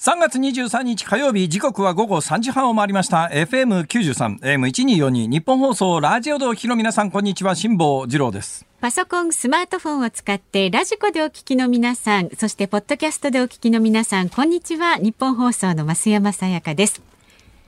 3月23日火曜日時刻は午後3時半を回りました。FM93 AM1242 ニッポン放送ラジオでお聞きの皆さんこんにちは。辛坊治郎です。パソコンスマートフォンを使ってラジコでお聞きの皆さんそしてポッドキャストでお聞きの皆さんこんにちは。ニッポン放送の増山さやかです。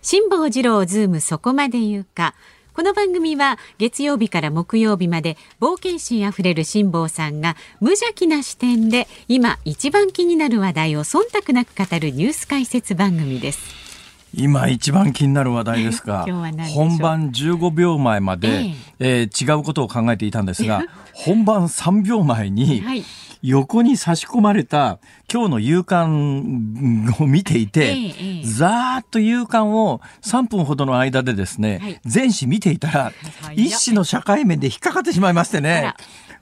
辛坊治郎ズームそこまで言うか。この番組は月曜日から木曜日まで冒険心あふれる辛坊さんが無邪気な視点で今一番気になる話題を忖度なく語るニュース解説番組です。今一番気になる話題ですが 本番15秒前まで、ええ。えー、違うことを考えていたんですが本番3秒前に、はい横に差し込まれた今日の夕刊を見ていて、ええ、ざーっと夕刊を3分ほどの間でですね、はい、全紙見ていたら、一紙の社会面で引っかかってしまいましてね。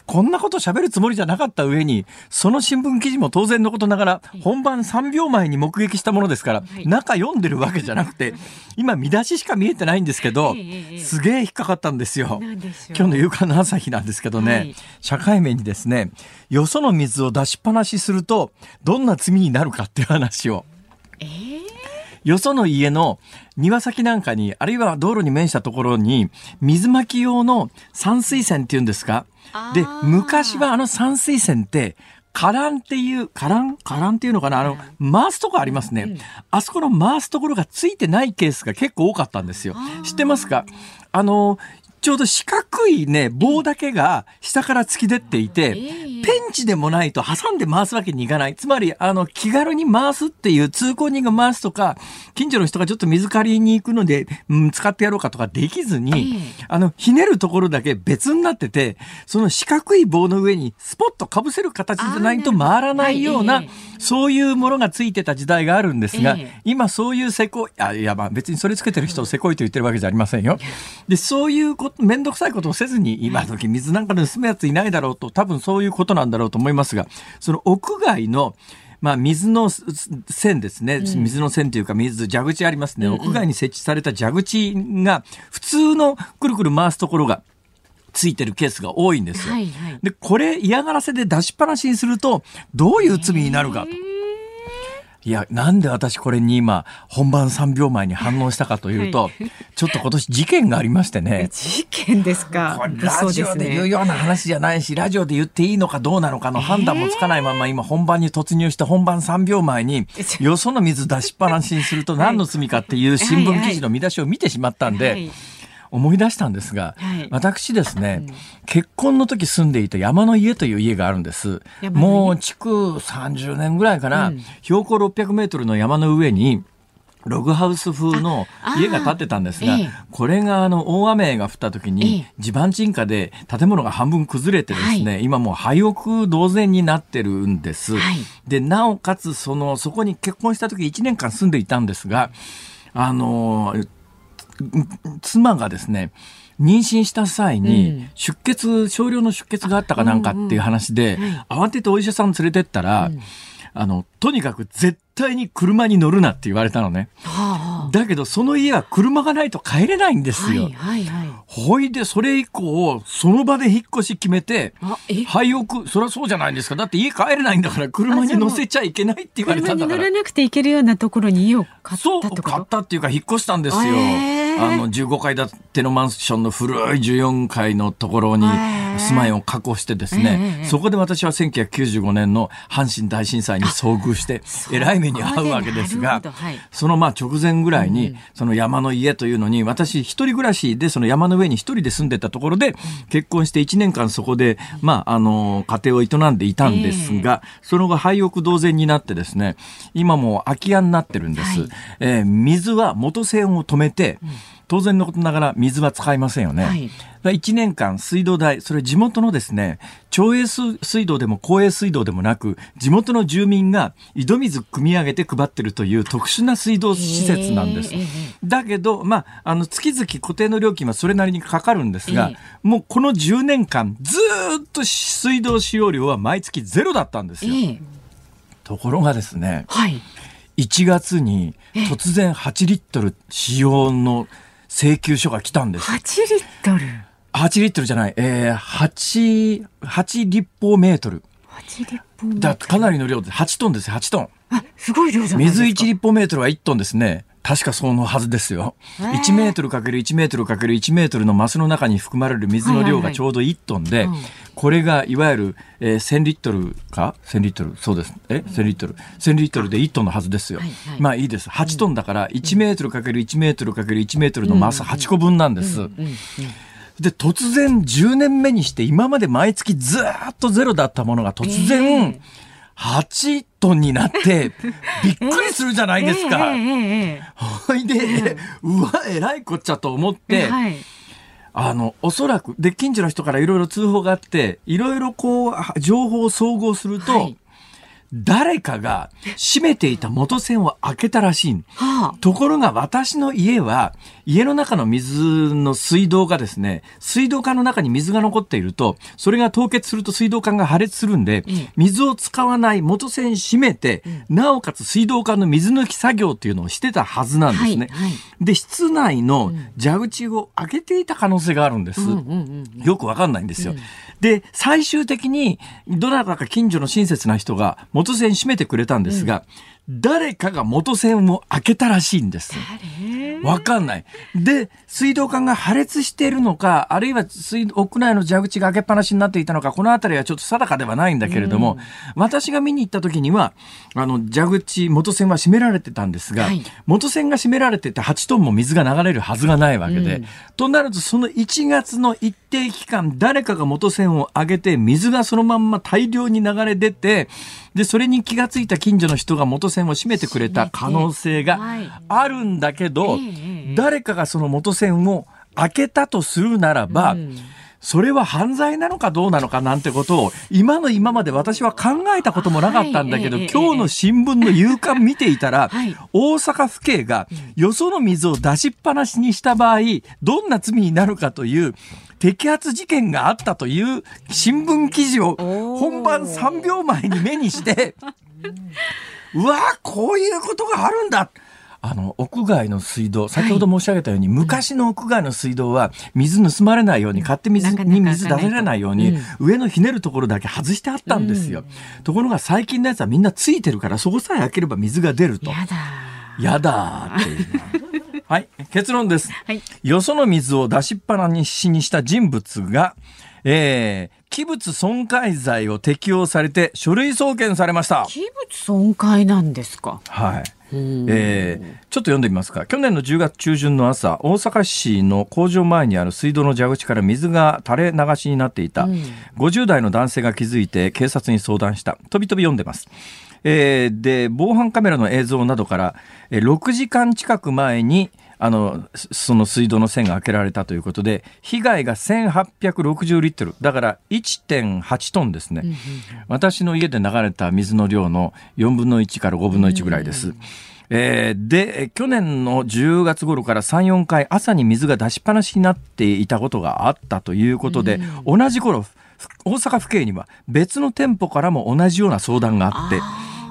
こんなこと喋るつもりじゃなかった上に、その新聞記事も当然のことながら、本番3秒前に目撃したものですから、中読んでるわけじゃなくて、今見出ししか見えてないんですけど、すげえ引っかかったんですよ。今日の夕刊の朝日なんですけどね、社会面にですね、よその水を出しっぱなしすると、どんな罪になるかっていう話を。えーよその家の庭先なんかに、あるいは道路に面したところに、水まき用の散水栓っていうんですかで、昔はあの散水栓って、カランっていう、カラン？カランっていうのかな？あの、回すとこありますね。あそこの回すところがついてないケースが結構多かったんですよ。知ってますか？あの、ちょうど四角いね、棒だけが下から突き出ていて、ペンチでもないと挟んで回すわけにいかない。つまり、あの、気軽に回すっていう通行人が回すとか、近所の人がちょっと水借りに行くので、うん、使ってやろうかとかできずに、あの、ひねるところだけ別になってて、その四角い棒の上にスポッと被せる形じゃないと回らないような、そういうものがついてた時代があるんですが、今そういうせこい、あいや、まあ別にそれつけてる人をせこいと言ってるわけじゃありませんよ。で、そういうこと、めんどくさいことをせずに、今時水なんか盗むやついないだろうと、多分そういうことなんだろうと思いますが、その屋外の、まあ、水の線ですね、水の線というか水蛇口ありますね、屋外に設置された蛇口が普通のくるくる回すところがついてるケースが多いんですよ。はいはい、でこれ嫌がらせで出しっぱなしにするとどういう罪になるか。と。いや、なんで私これに今、本番3秒前に反応したかというと、はい、ちょっと今年事件がありましてね。事件ですか？ラジオで言うような話じゃないし、ラジオで言っていいのかどうなのかの判断もつかないまま、今本番に突入して本番3秒前に、よその水出しっぱなしにすると何の罪かっていう新聞記事の見出しを見てしまったんで、はいはい思い出したんですが、はい、私ですね、うん、結婚の時住んでいた山の家という家があるんです。もう築30年ぐらいかな、うん、標高600メートルの山の上に、ログハウス風の家が建ってたんですが、これがあの大雨が降った時に地盤沈下で建物が半分崩れてですね、今もう廃屋同然になってるんです。で、なおかつその、そこに結婚した時1年間住んでいたんですが、あの、妻がですね、妊娠した際に出血、少量の出血があったかなんかっていう話で、慌ててお医者さん連れてったら、あの、とにかく絶対に車に乗るなって言われたのね。はあ、だけど、その家は車がないと帰れないんですよ。はいはいはい。ほいで、それ以降、その場で引っ越し決めて、廃屋、そりゃそうじゃないですか。だって家帰れないんだから車に乗せちゃいけないって言われたんだから。車に乗らなくて行けるようなところに家を買ったそう、買ったっていうか引っ越したんですよ。あの、15階建てのマンションの古い14階のところに住まいを確保してですね、そこで私は1995年の阪神大震災に遭遇して、えらい目に遭うわけですが、そのまあ直前ぐらいに、その山の家というのに、私一人暮らしでその山の上に一人で住んでたところで、結婚して1年間そこで、まあ、あの、家庭を営んでいたんですが、その後廃屋同然になってですね、今も空き家になってるんです。えー、水は元栓を止めて、当然のことながら水は使いませんよね。はい、1年間水道代、それ地元のですね、町営水道でも公営水道でもなく、地元の住民が井戸水汲み上げて配ってるという特殊な水道施設なんです。だけど、まあ、あの、月々固定の料金はそれなりにかかるんですが、もうこの10年間、ずっと水道使用量は毎月ゼロだったんですよ。ところがですね、はい、1月に突然8リットル使用の請求書が来たんです。8リットル ?8 リットルじゃない、えー、8、8立方メートル。8立方メートルだかなりの量で、8トンですよ、8トン。あ、すごい量じゃないですか。水1立方メートルは1トンですね。確かそのはずですよ。1メートルかける1メートルかける1メートルのマスの中に含まれる水の量がちょうど1トンで、これがいわゆる、えー、1000リットルか ?1000 リットル？そうです。え ?1000 リットル ?1000 リットルで1トンのはずですよ。はいはい、まあいいです。8トンだから1メートルかける1メートルかける1メートルのマス8個分なんです。で、突然10年目にして今まで毎月ずっとゼロだったものが突然、えー8トンになって、びっくりするじゃないですか。ほいで、うわ、えらいこっちゃと思って、あの、おそらく、で、近所の人からいろいろ通報があって、いろいろこう、情報を総合すると、誰かが閉めていた元栓を開けたらしい。はあ、ところが私の家は、家の中の水の水道がですね、水道管の中に水が残っていると、それが凍結すると水道管が破裂するんで、水を使わない元栓閉めて、なおかつ水道管の水抜き作業っていうのをしてたはずなんですね。はいはい、で、室内の蛇口を開けていた可能性があるんです。よくわかんないんですよ。で、最終的に、どなたか近所の親切な人が元栓閉めてくれたんですが、うん、誰かが元栓を開けたらしいんです。わかんない。で、水道管が破裂しているのか、あるいは水屋内の蛇口が開けっぱなしになっていたのか、この辺りはちょっと定かではないんだけれども、うん、私が見に行った時には、あの、蛇口、元栓は閉められてたんですが、はい、元栓が閉められてて8トンも水が流れるはずがないわけで、うん、となるとその1月の一定期間、誰かが元栓を上げて、水がそのまんま大量に流れ出て、で、それに気がついた近所の人が元栓を閉めてくれた可能性があるんだけど、誰かがその元栓を開けたとするならば、それは犯罪なのかどうなのかなんてことを今の今まで私は考えたこともなかったんだけど、はい、今日の新聞の夕刊見ていたら、はい、大阪府警がよその水を出しっぱなしにした場合どんな罪になるかという摘発事件があったという新聞記事を本番3秒前に目にして うわこういうことがあるんだあの、屋外の水道、先ほど申し上げたように、はい、昔の屋外の水道は水盗まれないように、勝手に水に水出せれないように、上のひねるところだけ外してあったんですよ。うん、ところが最近のやつはみんなついてるから、そこさえ開ければ水が出ると。やだ。やだっていう。はい、結論です。はい、よその水を出しっぱなしにした人物が、えー、器物損壊罪を適用されて書類送検されました。器物損壊なんですか？はい。えー、ちょっと読んでみますか。去年の10月中旬の朝大阪市の工場前にある水道の蛇口から水が垂れ流しになっていた、うん、50代の男性が気づいて警察に相談した。飛び飛び読んでます、えー、で防犯カメラの映像などから6時間近く前にあの、その水道の線が開けられたということで、被害が1860リットル。だから1.8トンですね。私の家で流れた水の量の4分の1から5分の1ぐらいです。えー、で、去年の10月頃から3、4回朝に水が出しっぱなしになっていたことがあったということで、同じ頃、大阪府警には別の店舗からも同じような相談があって、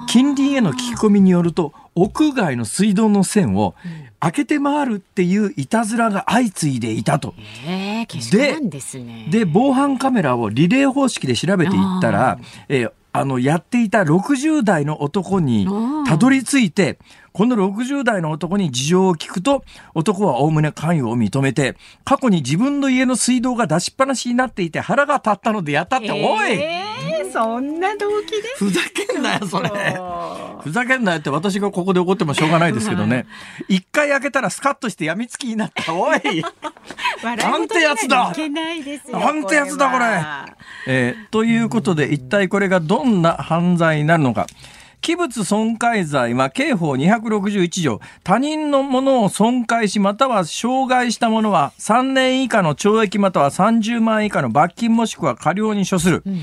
近隣への聞き込みによると、屋外の水道の線を開けて回るっていういたずらが相次いでいたと。えー、ですね。で、防犯カメラをリレー方式で調べていったら、えー、あの、やっていた60代の男にたどり着いて、この60代の男に事情を聞くと、男はおおむね関与を認めて、過去に自分の家の水道が出しっぱなしになっていて腹が立ったのでやったって、えー、おいそんな動機で？ふざけんなよ、それ。ふざけんなよって私がここで怒ってもしょうがないですけどね。一回開けたらスカッとして病みつきになった。おいなんてやつだなんてやつだこれえー、ということで一体これがどんな犯罪になるのか。器物損壊罪は刑法261条、他人のものを損壊し、または傷害したものは3年以下の懲役または30万円以下の罰金もしくは過料に処する。うんうん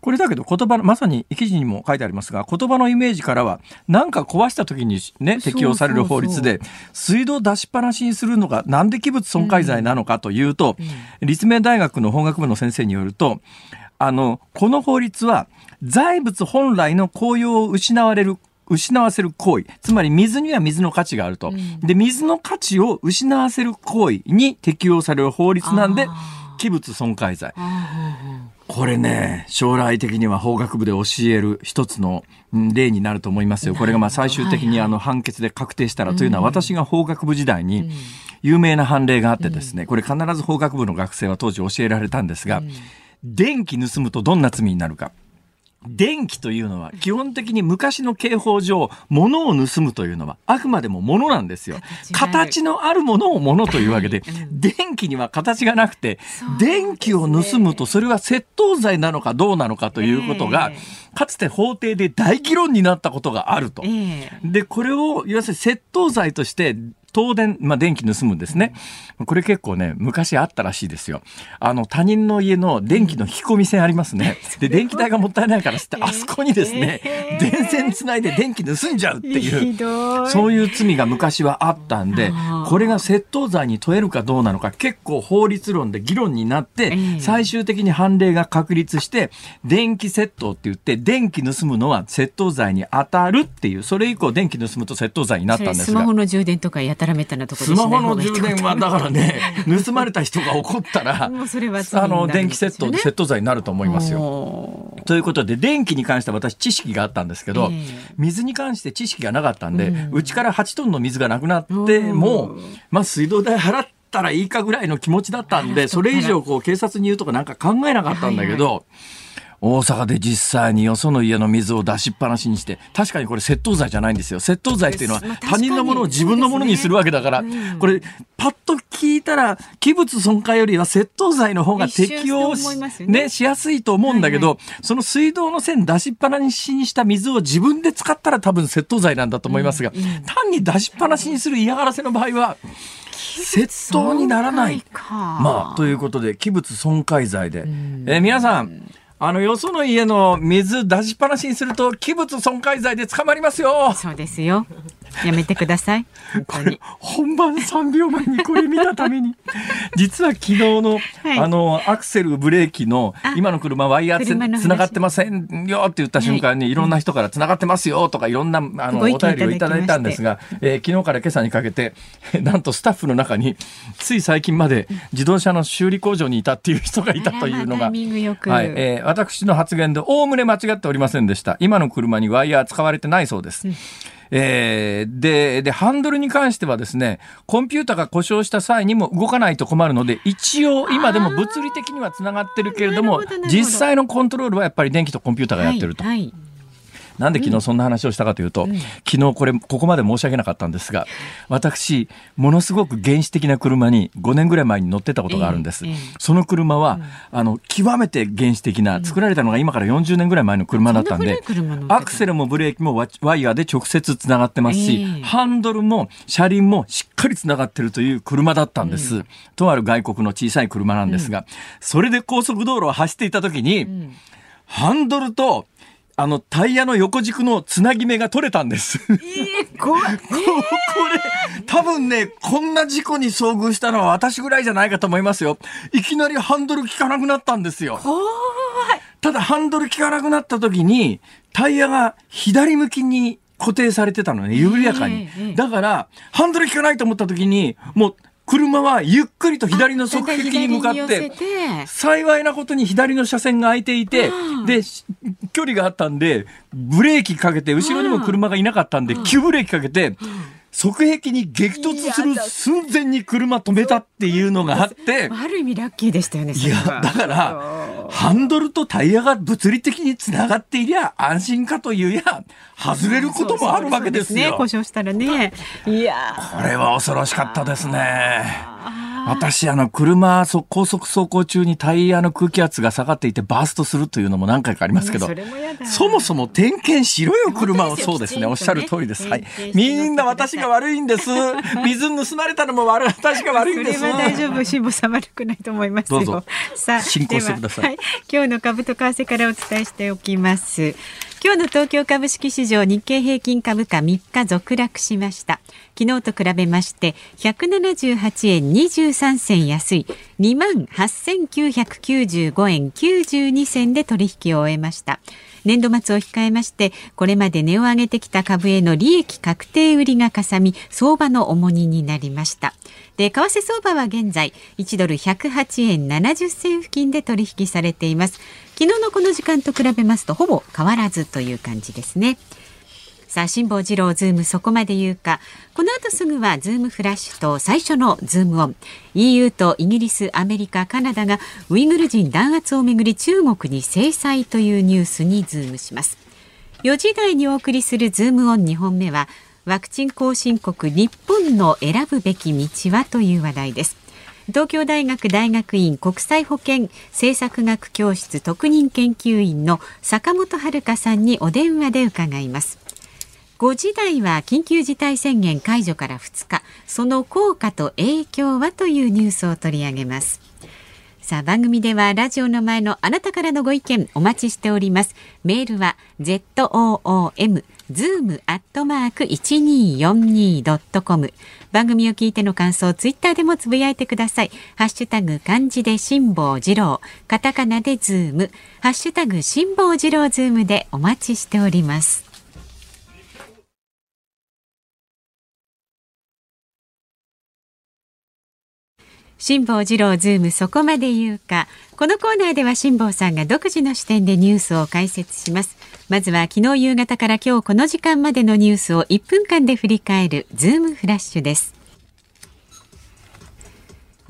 これだけど言葉の、まさに記事にも書いてありますが、言葉のイメージからは、何か壊した時にね、適用される法律で、水道出しっぱなしにするのが、なんで器物損壊罪なのかというと、うん、立命大学の法学部の先生によると、あの、この法律は、財物本来の効用を失われる失わせる行為。つまり水には水の価値があると。うん、で、水の価値を失わせる行為に適用される法律なんで、器物損壊罪。これね、将来的には法学部で教える一つの例になると思いますよ。これがまあ最終的にあの判決で確定したらというのは私が法学部時代に有名な判例があってですね、これ必ず法学部の学生は当時教えられたんですが、電気盗むとどんな罪になるか。電気というのは基本的に昔の刑法上、物を盗むというのはあくまでも物なんですよ。形のあるものを物というわけで、電気には形がなくて、電気を盗むとそれは窃盗罪なのかどうなのかということが、かつて法廷で大議論になったことがあると。で、これを、要するに窃盗罪として東電、まあ、電気盗むんですね。これ結構ね、昔あったらしいですよ。あの、他人の家の電気の引き込み線ありますね。で、電気代がもったいないからって、あそこにですね、電線つないで電気盗んじゃうっていう、そういう罪が昔はあったんで、これが窃盗罪に問えるかどうなのか、結構法律論で議論になって、最終的に判例が確立して、電気窃盗って言って、電気盗むのは窃盗罪に当たるっていう、それ以降電気盗むと窃盗罪になったんですが。スマホの充電とかやたらめったなところスマホの充電はだからね盗まれた人が怒ったらもうそれは、あの電気窃盗窃盗罪になると思いますよ。ということで電気に関しては私知識があったんですけど、えー、水に関して知識がなかったんでうち、から8トンの水がなくなってもまあ水道代払ったらいいかぐらいの気持ちだったんでそれ以上こう警察に言うとかなんか考えなかったんだけど。はいはい大阪で実際によその家の水を出しっぱなしにして、確かにこれ窃盗罪じゃないんですよ。窃盗罪っていうのは他人のものを自分のものにするわけだから、これ、パッと聞いたら、器物損壊よりは窃盗罪の方が適用ね、しやすいと思うんだけど、その水道の線出しっぱなしにした水を自分で使ったら多分窃盗罪なんだと思いますが、単に出しっぱなしにする嫌がらせの場合は、窃盗にならない。まあ、ということで、器物損壊罪で。えー、皆さん、あの、よその家の水出しっぱなしにすると、器物損壊罪で捕まりますよ。そうですよ。やめてください。本番3秒前にこれ見たために。実は昨日の、はい、あの、アクセル、ブレーキの、今の車ワイヤーつながってませんよって言った瞬間に、はい、いろんな人からつながってますよとか、いろんな、あの、お便りをいただいたんですが、えー、昨日から今朝にかけて、なんとスタッフの中に、つい最近まで自動車の修理工場にいたっていう人がいたというのが、はい、えー、私の発言で、おおむね間違っておりませんでした。今の車にワイヤー使われてないそうです。うんえー、で、で、ハンドルに関してはですね、コンピューターが故障した際にも動かないと困るので、一応今でも物理的にはつながってるけれども、実際のコントロールはやっぱり電気とコンピューターがやってると。はいはいなんで昨日そんな話をしたかというと、うん、昨日これ、ここまで申し訳なかったんですが、私、ものすごく原始的な車に5年ぐらい前に乗ってたことがあるんです。えーえー、その車は、うん、あの、極めて原始的な、作られたのが今から40年ぐらい前の車だったんで、アクセルもブレーキもワイヤーで直接つながってますし、えー、ハンドルも車輪もしっかりつながってるという車だったんです。うん、とある外国の小さい車なんですが、それで高速道路を走っていた時に、ハンドルとあの、タイヤの横軸のつなぎ目が取れたんです。えー、これ、これ、多分ね、こんな事故に遭遇したのは私ぐらいじゃないかと思いますよ。いきなりハンドル効かなくなったんですよ。ただ、ハンドル効かなくなった時に、タイヤが左向きに固定されてたのね、緩やかに。だから、ハンドル効かないと思った時に、もう、車はゆっくりと左の側壁に向かって、幸いなことに左の車線が空いていて、で、距離があったんで、ブレーキかけて、後ろにも車がいなかったんで、急ブレーキかけて、側壁に激突する寸前に車止めたっていうのがあって。ある意味ラッキーでしたよね。いや、だから、ハンドルとタイヤが物理的につながっていりゃ安心かというや、外れることもあるわけですよ。ね、故障したらね。いやこれは恐ろしかったですね。私、あの、車、高速走行中にタイヤの空気圧が下がっていてバーストするというのも何回かありますけど、そもそも点検しろよ、車を。そうですね、おっしゃる通りです。はい。みんな私が悪いんです。水盗まれたのも悪い、私が悪いんです。大丈夫、辛坊さん悪くないと思いますよ。さあ、進行してください。はい、今日の株と為替からお伝えしておきます。今日の東京株式市場日経平均株価3日続落しました昨日と比べまして178円23銭安い。2万8995円92銭で取引を終えました。年度末を控えましてこれまで値を上げてきた株への利益確定売りがかさみ相場の重荷になりました。で為替相場は現在1ドル108円70銭付近で取引されています。昨日のこの時間と比べますとほぼ変わらずという感じですね。さあ辛坊治郎ズームそこまで言うか。この後すぐはズームフラッシュと最初のズームオン。EU とイギリスアメリカカナダがウイグル人弾圧をめぐり中国に制裁というニュースにズームします。4時台にお送りするズームオン2本目はワクチン後進国日本の選ぶべき道はという話題です。東京大学大学院国際保健政策学教室特任研究員の坂本遥さんにお電話で伺います。5時台は緊急事態宣言解除から2日。その効果と影響はというニュースを取り上げます。さあ番組ではラジオの前のあなたからのご意見お待ちしております。メールは ZOOM zoom アットマーク 1242.com 番組を聞いての感想ツイッターでもつぶやいてください。ハッシュタグ漢字で辛坊治郎。カタカナでズーム。ハッシュタグ辛坊治郎ズームでお待ちしております。辛坊治郎ズームそこまで言うか。このコーナーでは辛坊さんが独自の視点でニュースを解説します。まずは昨日夕方から今日この時間までのニュースを1分間で振り返るズームフラッシュです。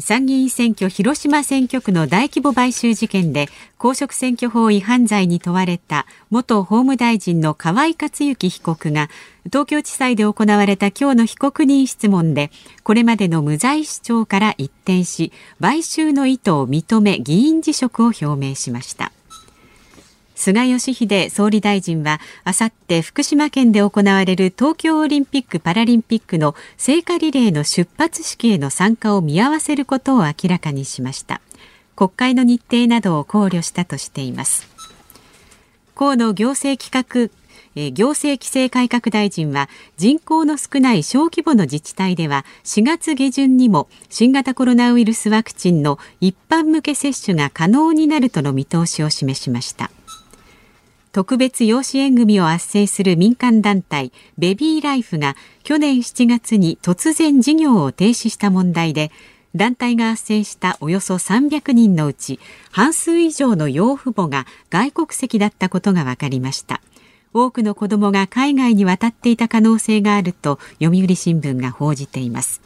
参議院選挙広島選挙区の大規模買収事件で公職選挙法違反罪に問われた元法務大臣の河井克行被告が東京地裁で行われた今日の被告人質問でこれまでの無罪主張から一転し買収の意図を認め議員辞職を表明しました。菅義偉総理大臣はあさって福島県で行われる東京オリンピック・パラリンピックの聖火リレーの出発式への参加を見合わせることを明らかにしました。国会の日程などを考慮したとしています。河野行政企画行政規制改革大臣は人口の少ない小規模の自治体では4月下旬にも新型コロナウイルスワクチンの一般向け接種が可能になるとの見通しを示しました。特別養子縁組を斡旋する民間団体ベビーライフが去年7月に突然事業を停止した問題で団体が斡旋したおよそ300人のうち半数以上の養父母が外国籍だったことが分かりました。多くの子どもが海外に渡っていた可能性があると読売新聞が報じています。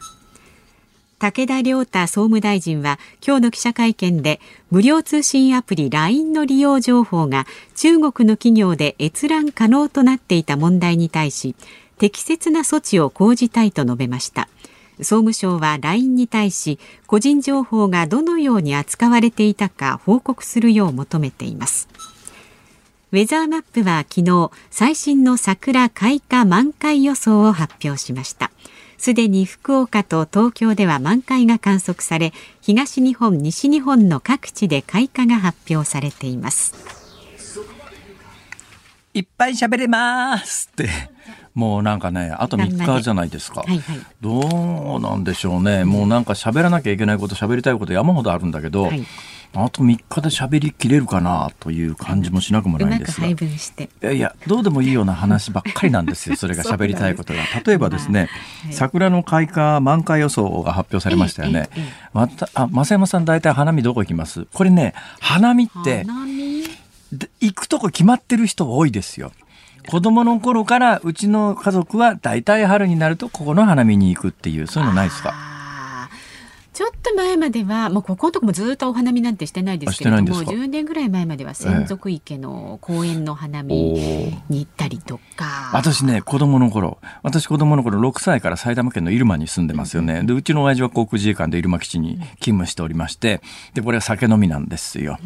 武田良太総務大臣は今日の記者会見で無料通信アプリ LINE の利用情報が中国の企業で閲覧可能となっていた問題に対し適切な措置を講じたいと述べました。総務省は LINE に対し個人情報がどのように扱われていたか報告するよう求めています。ウェザーマップは昨日最新の桜開花満開予想を発表しました。すでに福岡と東京では満開が観測され東日本西日本の各地で開花が発表されています。いっぱい喋れますって。もうなんかねあと3日じゃないですか、はいはい、どうなんでしょうねもうなんか喋らなきゃいけないこと喋りたいこと山ほどあるんだけど、はいあと3日で喋りきれるかなという感じもしなくもないんですが。いやいや、どうでもいいような話ばっかりなんですよ。それが喋りたいことが。例えばですね、はい、桜の開花満開予想が発表されましたよね。また、あ、増山さん大体花見どこ行きます？これね、花見って、行くとこ決まってる人多いですよ。子供の頃からうちの家族は大体春になるとここの花見に行くっていう、そういうのないですか？ちょっと前まではもうここのとこもずっとお花見なんてしてないですけれども10年ぐらい前までは専属池の公園の花見に行ったりとか、私ね子供の頃私子供の頃6歳から埼玉県の入間に住んでますよね、でうちの親父は航空自衛官で入間基地に勤務しておりましてでこれは酒飲みなんですよ。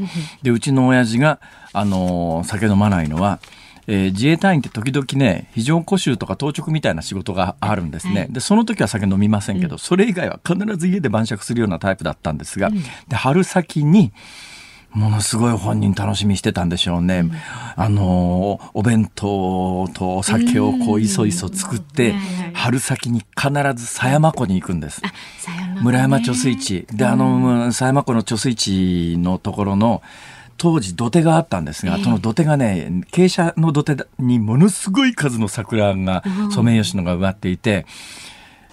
でうちの親父があの酒飲まないのはえー、自衛隊員って時々ね非常講習とか当直みたいな仕事があるんですね、はい、でその時は酒飲みませんけど、うん、それ以外は必ず家で晩酌するようなタイプだったんですが、うん、で春先にものすごい本人楽しみしてたんでしょうね。うん、あのお弁当とお酒をこういそいそ作って、春先に必ず狭山湖に行くんです。村山貯水池。であの狭山湖の貯水池のところの当時土手があったんですが、えー、その土手がね傾斜の土手にものすごい数の桜がソメイヨシノが植わっていて。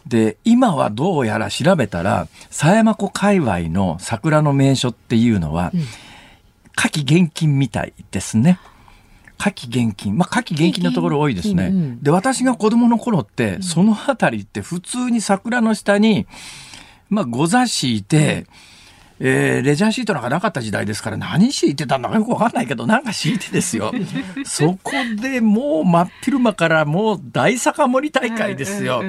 で今はどうやら調べたら狭山湖界隈の桜の名所っていうのは、夏季厳禁みたいですね。夏季厳禁。まあ、夏季厳禁のところ多いですね。で、私が子供の頃って、その辺りって普通に桜の下に、まあ、ご座敷いて、うんえー、レジャーシートなんかなかった時代ですから何敷いてたのかよくわかんないけどなんか敷いてですよ。そこでもう真っ昼間からもう大酒盛り大会ですよ。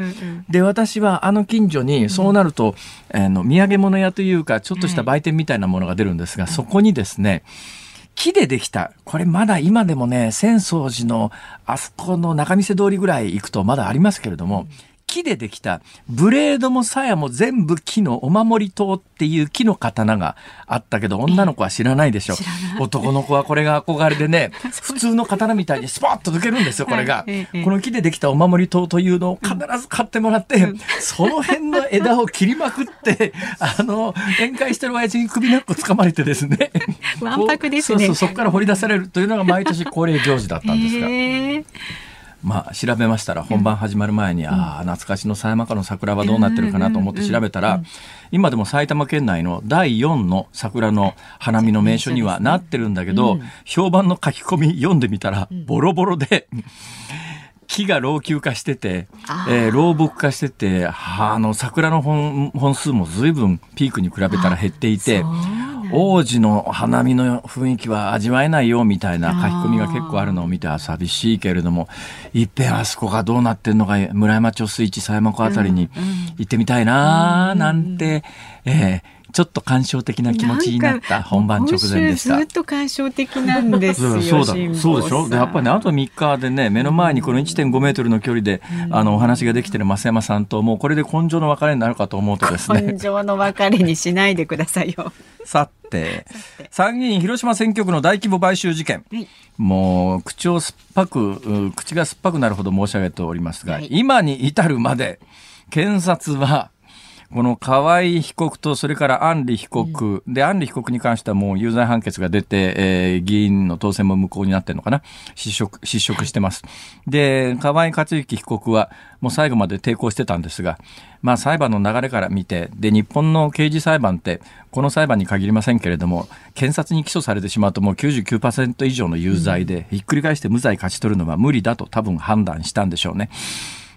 で私はあの近所にそうなると、うん、あの土産物屋というかちょっとした売店みたいなものが出るんですが、そこにですね木でできた。これまだ今でもね、浅草寺のあそこの中見世通りぐらい行くとまだありますけれども、木でできたブレードも鞘も全部木のお守り刀っていう木の刀があったけど女の子は知らないでしょ、男の子はこれが憧れでね 普通の刀みたいにスポッと抜けるんですよこれが、この木でできたお守り刀というのを必ず買ってもらって、その辺の枝を切りまくって あの宴会してる親父に首根っこ掴まれてですね。わんぱくですね。そうそうそこから掘り出されるというのが毎年恒例行事だったんですが。まあ、調べましたら本番始まる前に、うん、ああ懐かしの狭山湖の桜はどうなってるかなと思って調べたら、今でも埼玉県内の第4の桜の花見の名所にはなってるんだけど、評判の書き込み読んでみたらボロボロで。木が老朽化してて、えー、老木化してて、あの桜の本本数も随分ピークに比べたら減っていて、王子の花見の雰囲気は味わえないよみたいな書き込みが結構あるのを見ては寂しいけれどもいっぺんあそこがどうなってんのか村山町水地狭山湖あたりに行ってみたいななんて、えーちょっと感傷的な気持ちになった本番直前でした。ずっと感傷的なんですよ。そうだ、そうでしょ？でやっぱりねあと3日でね目の前にこの1.5メートルの距離で、うん、あのお話ができてる増山さんともうこれで根性の別れになるかと思うとですね。根性の別れにしないでくださいよ。さて参議院広島選挙区の大規模買収事件、はい、もう口を酸っぱく口が酸っぱくなるほど申し上げておりますが、はい、今に至るまで検察はこの河合被告とそれから安里被告、で安里被告に関してはもう有罪判決が出て、えー、議員の当選も無効になってるのかな。失職失職してます。で河合克行被告はもう最後まで抵抗してたんですが、まあ、裁判の流れから見てで日本の刑事裁判ってこの裁判に限りませんけれども検察に起訴されてしまうともう99%以上の有罪で、ひっくり返して無罪勝ち取るのは無理だと多分判断したんでしょうね。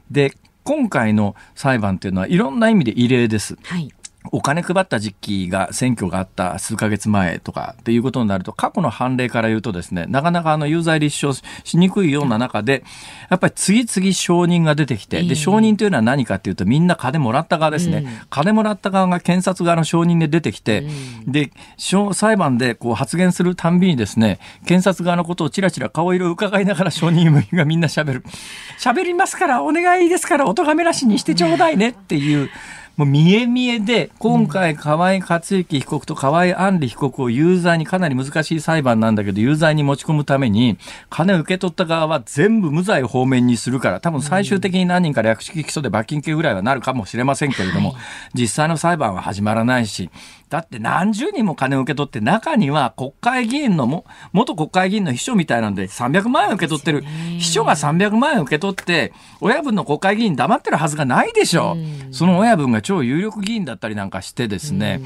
で今回の裁判というのはいろんな意味で異例です。はいお金配った時期が選挙があった数ヶ月前とかっていうことになると過去の判例から言うとですねなかなかあの有罪立証しにくいような中でやっぱり次々承認が出てきてで承認というのは何かっていうとみんな金もらった側ですね、うん、金もらった側が検察側の承認で出てきて、うん、で裁判でこう発言するたんびにですね検察側のことをちらちら顔色を伺いながら承認がみんな喋る。喋りますからお願いですからお咎めなしにしてちょうだいねっていう。もう見え見えで、今回、河合克行被告と河合案里被告を有罪にかなり難しい裁判なんだけど、有罪に持ち込むために、金を受け取った側は全部無罪方面にするから、多分最終的に何人か略式起訴で罰金刑ぐらいはなるかもしれませんけれども、実際の裁判は始まらないし、だって何十人も金を受け取って中には国会議員のも元国会議員の秘書みたいなんで300万円受け取ってる。秘書が300万円受け取って親分の国会議員黙ってるはずがないでしょ。うその親分が超有力議員だったりなんかしてですね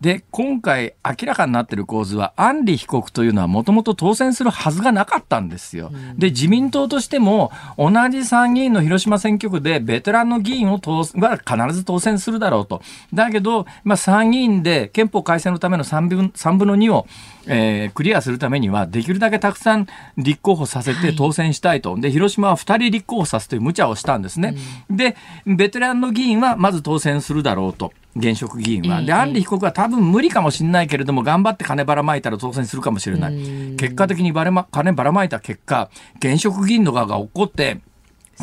で、今回明らかになっている構図は、安里被告というのはもともと当選するはずがなかったんですよ。で、自民党としても、同じ参議院の広島選挙区でベテランの議員を必ず当選するだろうと。だけど、まあ、参議院で憲法改正のための3分 ,3 分の2を、えー、クリアするためには、できるだけたくさん立候補させて当選したいと。はい、で、広島は2人立候補させて無茶をしたんですね。うん、で、ベテランの議員はまず当選するだろうと。現職議員は。で、安里被告は多分無理かもしれないけれども、頑張って金ばらまいたら当選するかもしれない。結果的にばれ、ま、金ばらまいた結果、現職議員の側が怒って、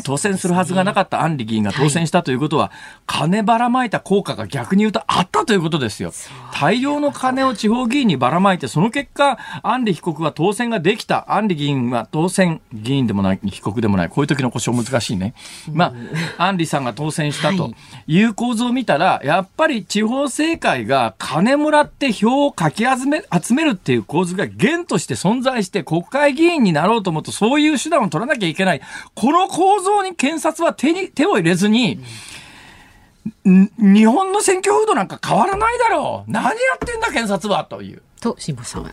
当選するはずがなかった安里議員が当選したということは、金ばらまいた効果が逆に言うとあったということですよ。大量の金を地方議員にばらまいて、その結果、安里被告は当選ができた。安里議員は当選議員でもない、被告でもない。こういう時の故障難しいね。まあ、安里さんが当選したという構図を見たら、やっぱり地方政界が金もらって票をかき集め集めるっていう構図が現として存在して、国会議員になろうと思うと、そういう手段を取らなきゃいけない。この構造に検察は手に手を入れずに、日本の選挙風土なんか変わらないだろう。何やってんだ、検察は、という。と、辛坊さんは。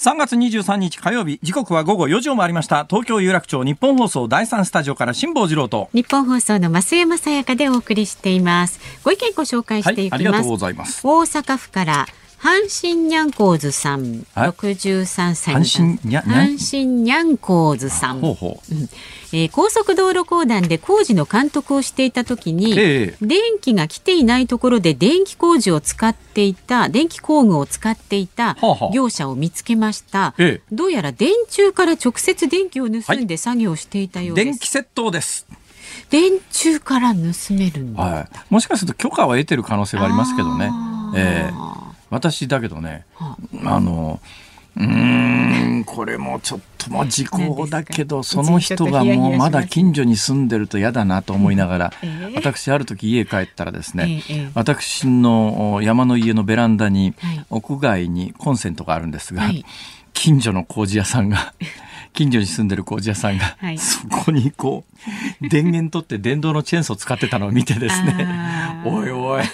3月23日火曜日、時刻は午後4時を回りました。東京有楽町日本放送第3スタジオから辛坊治郎と。日本放送の増山さやかでお送りしています。ご意見ご紹介していきます。はい、ありがとうございます。大阪府から阪神にゃんこうずさん、六十三歳阪神にゃ阪神にゃんこうずさん。ほうほう。うん。えー、高速道路公団で工事の監督をしていた時に、え電気が来ていないところで電気工事を使っていた電気工具を使っていた業者を見つけました、はえ、どうやら電柱から直接電気を盗んで作業していたようです、はい、電気窃盗です。電柱から盗めるんだ、はい、もしかすると許可は得てる可能性はありますけどね。えー私だけどね、はあ、あのうんこれもちょっとも時効だけどその人がもうまだ近所に住んでると嫌だなと思いながら、えー、私ある時家帰ったらですね、えー、私の山の家のベランダに、屋外にコンセントがあるんですが、はい、近所の工事屋さんが近所に住んでる工事屋さんが、はい、そこにこう電源取って電動のチェーンソー使ってたのを見てですねおいおい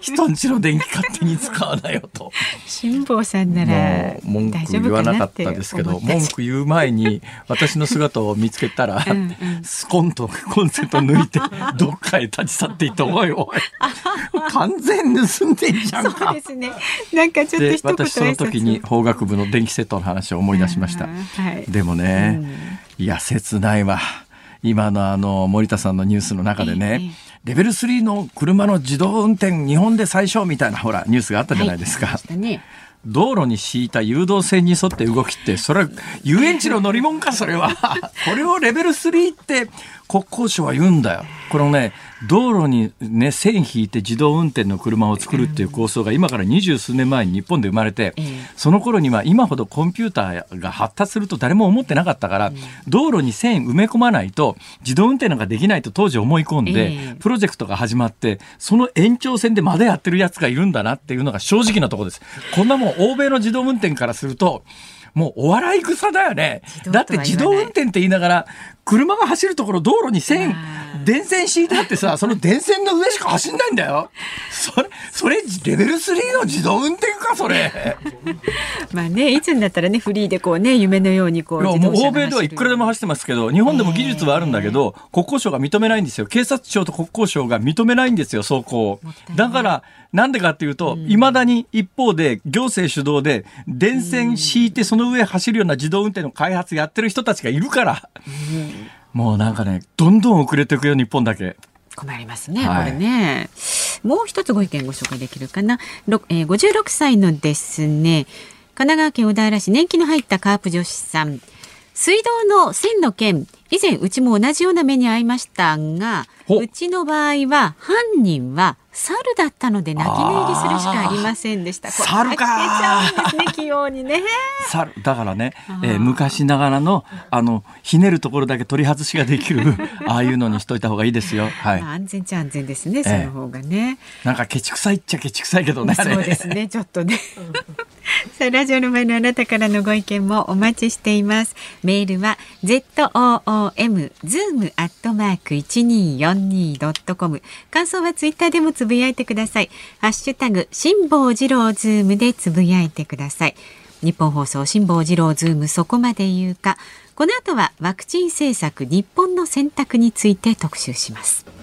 人んちの電気勝手に使わなよと。辛坊さんなら文句言わなかったですけど文句言う前に私の姿を見つけたら うん、スコンとコンセント抜いて どっかへ立ち去っていっておいおい。完全盗んでんじゃんか。そうですね。なんかちょっと私その時に法学部の電気セットの話を思い出しました、はいでもね、うん、いや切ないわ。今のあの森田さんのニュースの中でね、レベル3の車の自動運転日本で最小みたいなほらニュースがあったじゃないですか。はいね、道路に敷いた誘導線に沿って動きってそれは遊園地の乗り物かそれは。これをレベル3って国交省は言うんだよ。このね、道路にね、線引いて自動運転の車を作るっていう構想が今から二十数年前に日本で生まれて、その頃には今ほどコンピューターが発達すると誰も思ってなかったから、道路に線埋め込まないと自動運転なんかできないと当時思い込んで、プロジェクトが始まって、その延長線でまだやってるやつがいるんだなっていうのが正直なところです。こんなもん欧米の自動運転からすると、もうお笑い草だよね。だって自動運転って言いながら、車が走るところ道路に線、電線敷いてあってさ、その電線の上しか走んないんだよ。それ、それ、レベル3の自動運転か、それ。まあね、いつになったらね、フリーでこうね、夢のようにこう。もう欧米ではいくらでも走ってますけど、日本でも技術はあるんだけど、国交省が認めないんですよ。警察庁と国交省が認めないんですよ、走行。だから、なんでかっていうと、いまだに一方で行政主導で電線敷いてその上走るような自動運転の開発やってる人たちがいるから、もうなんかね、どんどん遅れていくよ、日本だけ。困りますね、はい、これね。もう一つご意見ご紹介できるかな。えー、56歳のですね、神奈川県小田原市年季の入ったカープ女子さん。水道の線の件、以前うちも同じような目に遭いましたが、うちの場合は犯人は猿だったので泣き寝入りするしかありませんでした。猿か。ですね、器用にね。猿だからね、えー、昔ながらのあのひねるところだけ取り外しができる ああいうのにしといた方がいいですよ。はい。まあ、安全っちゃ安全ですね。その方がね。なんかケチくさいっちゃケチくさいけどね。そうですね。ちょっとね。さあラジオの前のあなたからのご意見もお待ちしています。メールは z o o m zoom アットマーク一二四二ドットコム。感想はツイッターでもつぶやいてください。ハッシュタグ辛坊治郎ズームでつぶやいてください。ニッポン放送辛坊治郎ズームそこまで言うか。この後はワクチン政策日本の選択について特集します。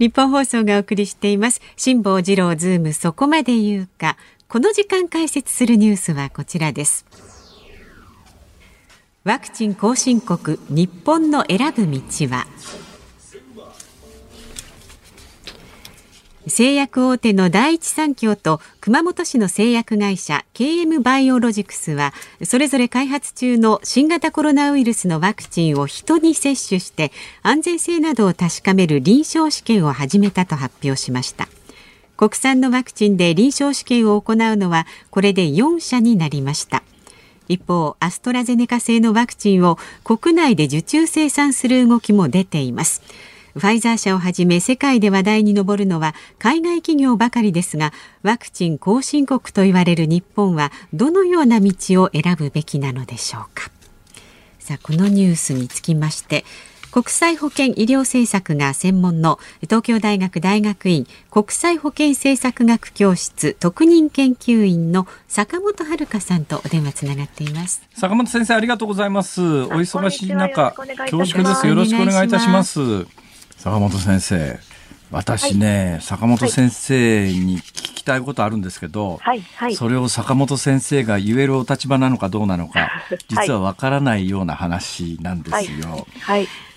日本放送がお送りしています。辛坊治郎ズームそこまで言うか。この時間解説するニュースはこちらです。ワクチン後進国日本の選ぶ道は？製薬大手の第一三共と熊本市の製薬会社 KM バイオロジクスはそれぞれ開発中の新型コロナウイルスのワクチンを人に接種して安全性などを確かめる臨床試験を始めたと発表しました。国産のワクチンで臨床試験を行うのはこれで4社になりました。一方アストラゼネカ製のワクチンを国内で受注生産する動きも出ています。ファイザー社をはじめ世界で話題に上るのは海外企業ばかりですがワクチン後進国と言われる日本はどのような道を選ぶべきなのでしょうか。さあこのニュースにつきまして国際保健医療政策が専門の東京大学大学院国際保健政策学教室特任研究員の坂本遥さんとお電話つながっています。坂本先生ありがとうございます。お忙しい中恐縮です。よろしくお願いいたします坂本先生私ね、はい、坂本先生に聞きたいことあるんですけど、はい。はい、それを坂本先生が言えるお立場なのかどうなのか、実はわからないような話なんですよ、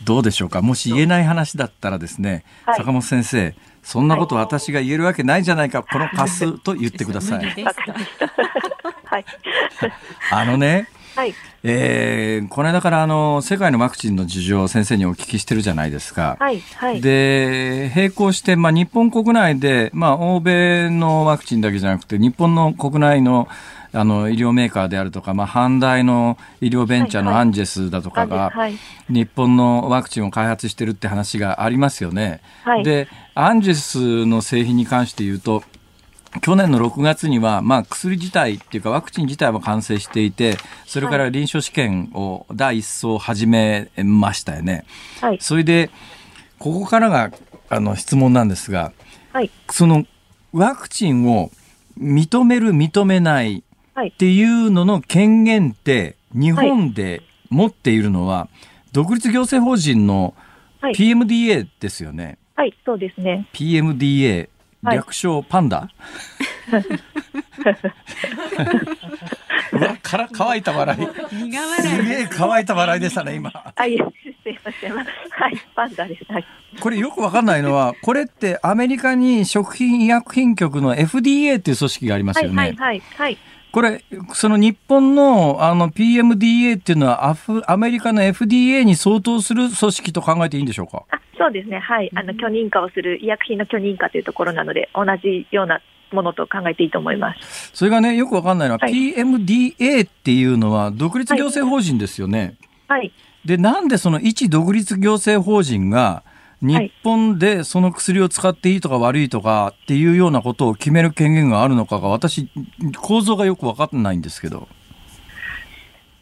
どうでしょうか？もし言えない話だったらですね、坂本先生そんなこと私が言えるわけないじゃないか、このカスと言ってください。あのね、はい、えー、この間からあの世界のワクチンの事情を先生にお聞きしてるじゃないですか。はいはい、で並行して、まあ、日本国内で、まあ、欧米のワクチンだけじゃなくて日本の国内のあの医療メーカーであるとか、まあ、阪大の医療ベンチャーのアンジェスだとかが、日本のワクチンを開発してるって話がありますよね。はい、でアンジェスの製品に関して言うと去年の6月には、まあ、薬自体っていうかワクチン自体は完成していて、それから臨床試験を第一層始めましたよね。はい、それで、ここからがあの質問なんですが、はい、そのワクチンを認める認めないっていうのの権限って日本で持っているのは、独立行政法人の PMDA ですよね。はい、そうですね。PMDA。略称パンダ、うわから乾いた笑い。すげえ乾いた笑いでしたね今。あいすいませんはいパンダです、はい、これよくわかんないのはこれってアメリカに食品医薬品局の FDA っていう組織がありますよね。はいはいはい、はいこれ、その日本のあの PMDA っていうのはアフ、アメリカの FDA に相当する組織と考えていいんでしょうか？そうですね、はい、あの許認可をする医薬品の許認可というところなので、同じようなものと考えていいと思います。それがね、よくわかんないのは、はい、PMDA っていうのは、独立行政法人ですよね。はい、で、なんでその一独立行政法人が、日本でその薬を使っていいとか悪いとかっていうようなことを決める権限があるのかが私構造がよく分かってないんですけど。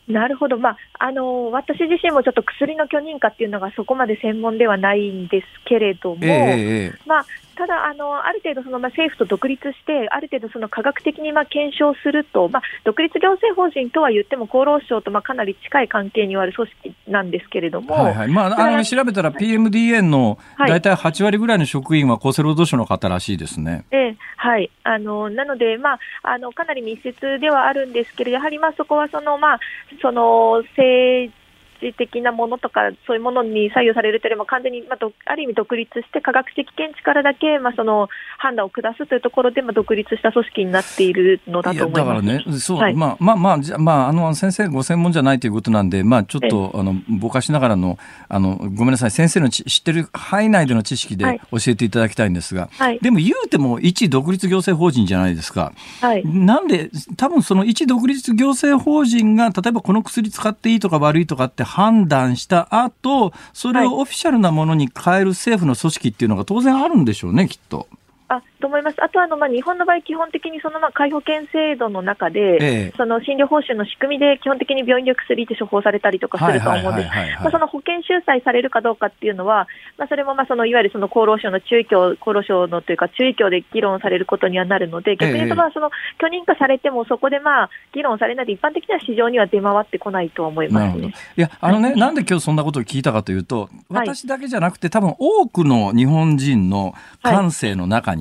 なるほど、まああの私自身もちょっと薬の許認可っていうのがそこまで専門ではないんですけれども、えー、まあ、ただあの、ある程度その、まあ、政府と独立して、ある程度その科学的にまあ検証すると、まあ、独立行政法人とは言っても、厚労省とまあかなり近い関係にある組織なんですけれども、はいはい。まあ、あの調べたら、PMDN の大体8割ぐらいの職員は厚生労働省の方らしいですね。えー、はい。あのなので、まあ、あのかなり密接ではあるんですけど、やはりまあそこはその、まあ、その政治的なものとか、そういうものに左右されるというよりも、完全に、まあ、ある意味独立して、科学的見地からだけ、まあ、その判断を下すというところで、まあ、独立した組織になっているのだと思いますだからね、そう、はい、まあまあまあ、まあ、あの先生、ご専門じゃないということなんで、まあ、ちょっとあのぼかしながらのあの、ごめんなさい、先生の知ってる範囲内での知識で教えていただきたいんですが、はい、でも言うても、一独立行政法人じゃないですか。はい、なんで、多分その一独立行政法人が、例えばこの薬使っていいとか悪いとかって判断した後、それをオフィシャルなものに変える政府の組織っていうのが当然あるんでしょうね、きっと。あと思います。あとあの、まあ、日本の場合、基本的にその、まあ、介保険制度の中で、ええ、その診療報酬の仕組みで基本的に病院で薬って処方されたりとかすると思うんです。その保険収載されるかどうかっていうのは、まあ、それもまあそのいわゆるその厚労省の注意協、厚労省のというか注意協で議論されることにはなるので、逆に言うとまあその許認可されてもそこでまあ議論されないで一般的には市場には出回ってこないと思いますね。いや、あのね、なんで今日そんなことを聞いたかというと、私だけじゃなくて多分多くの日本人の感性の中に、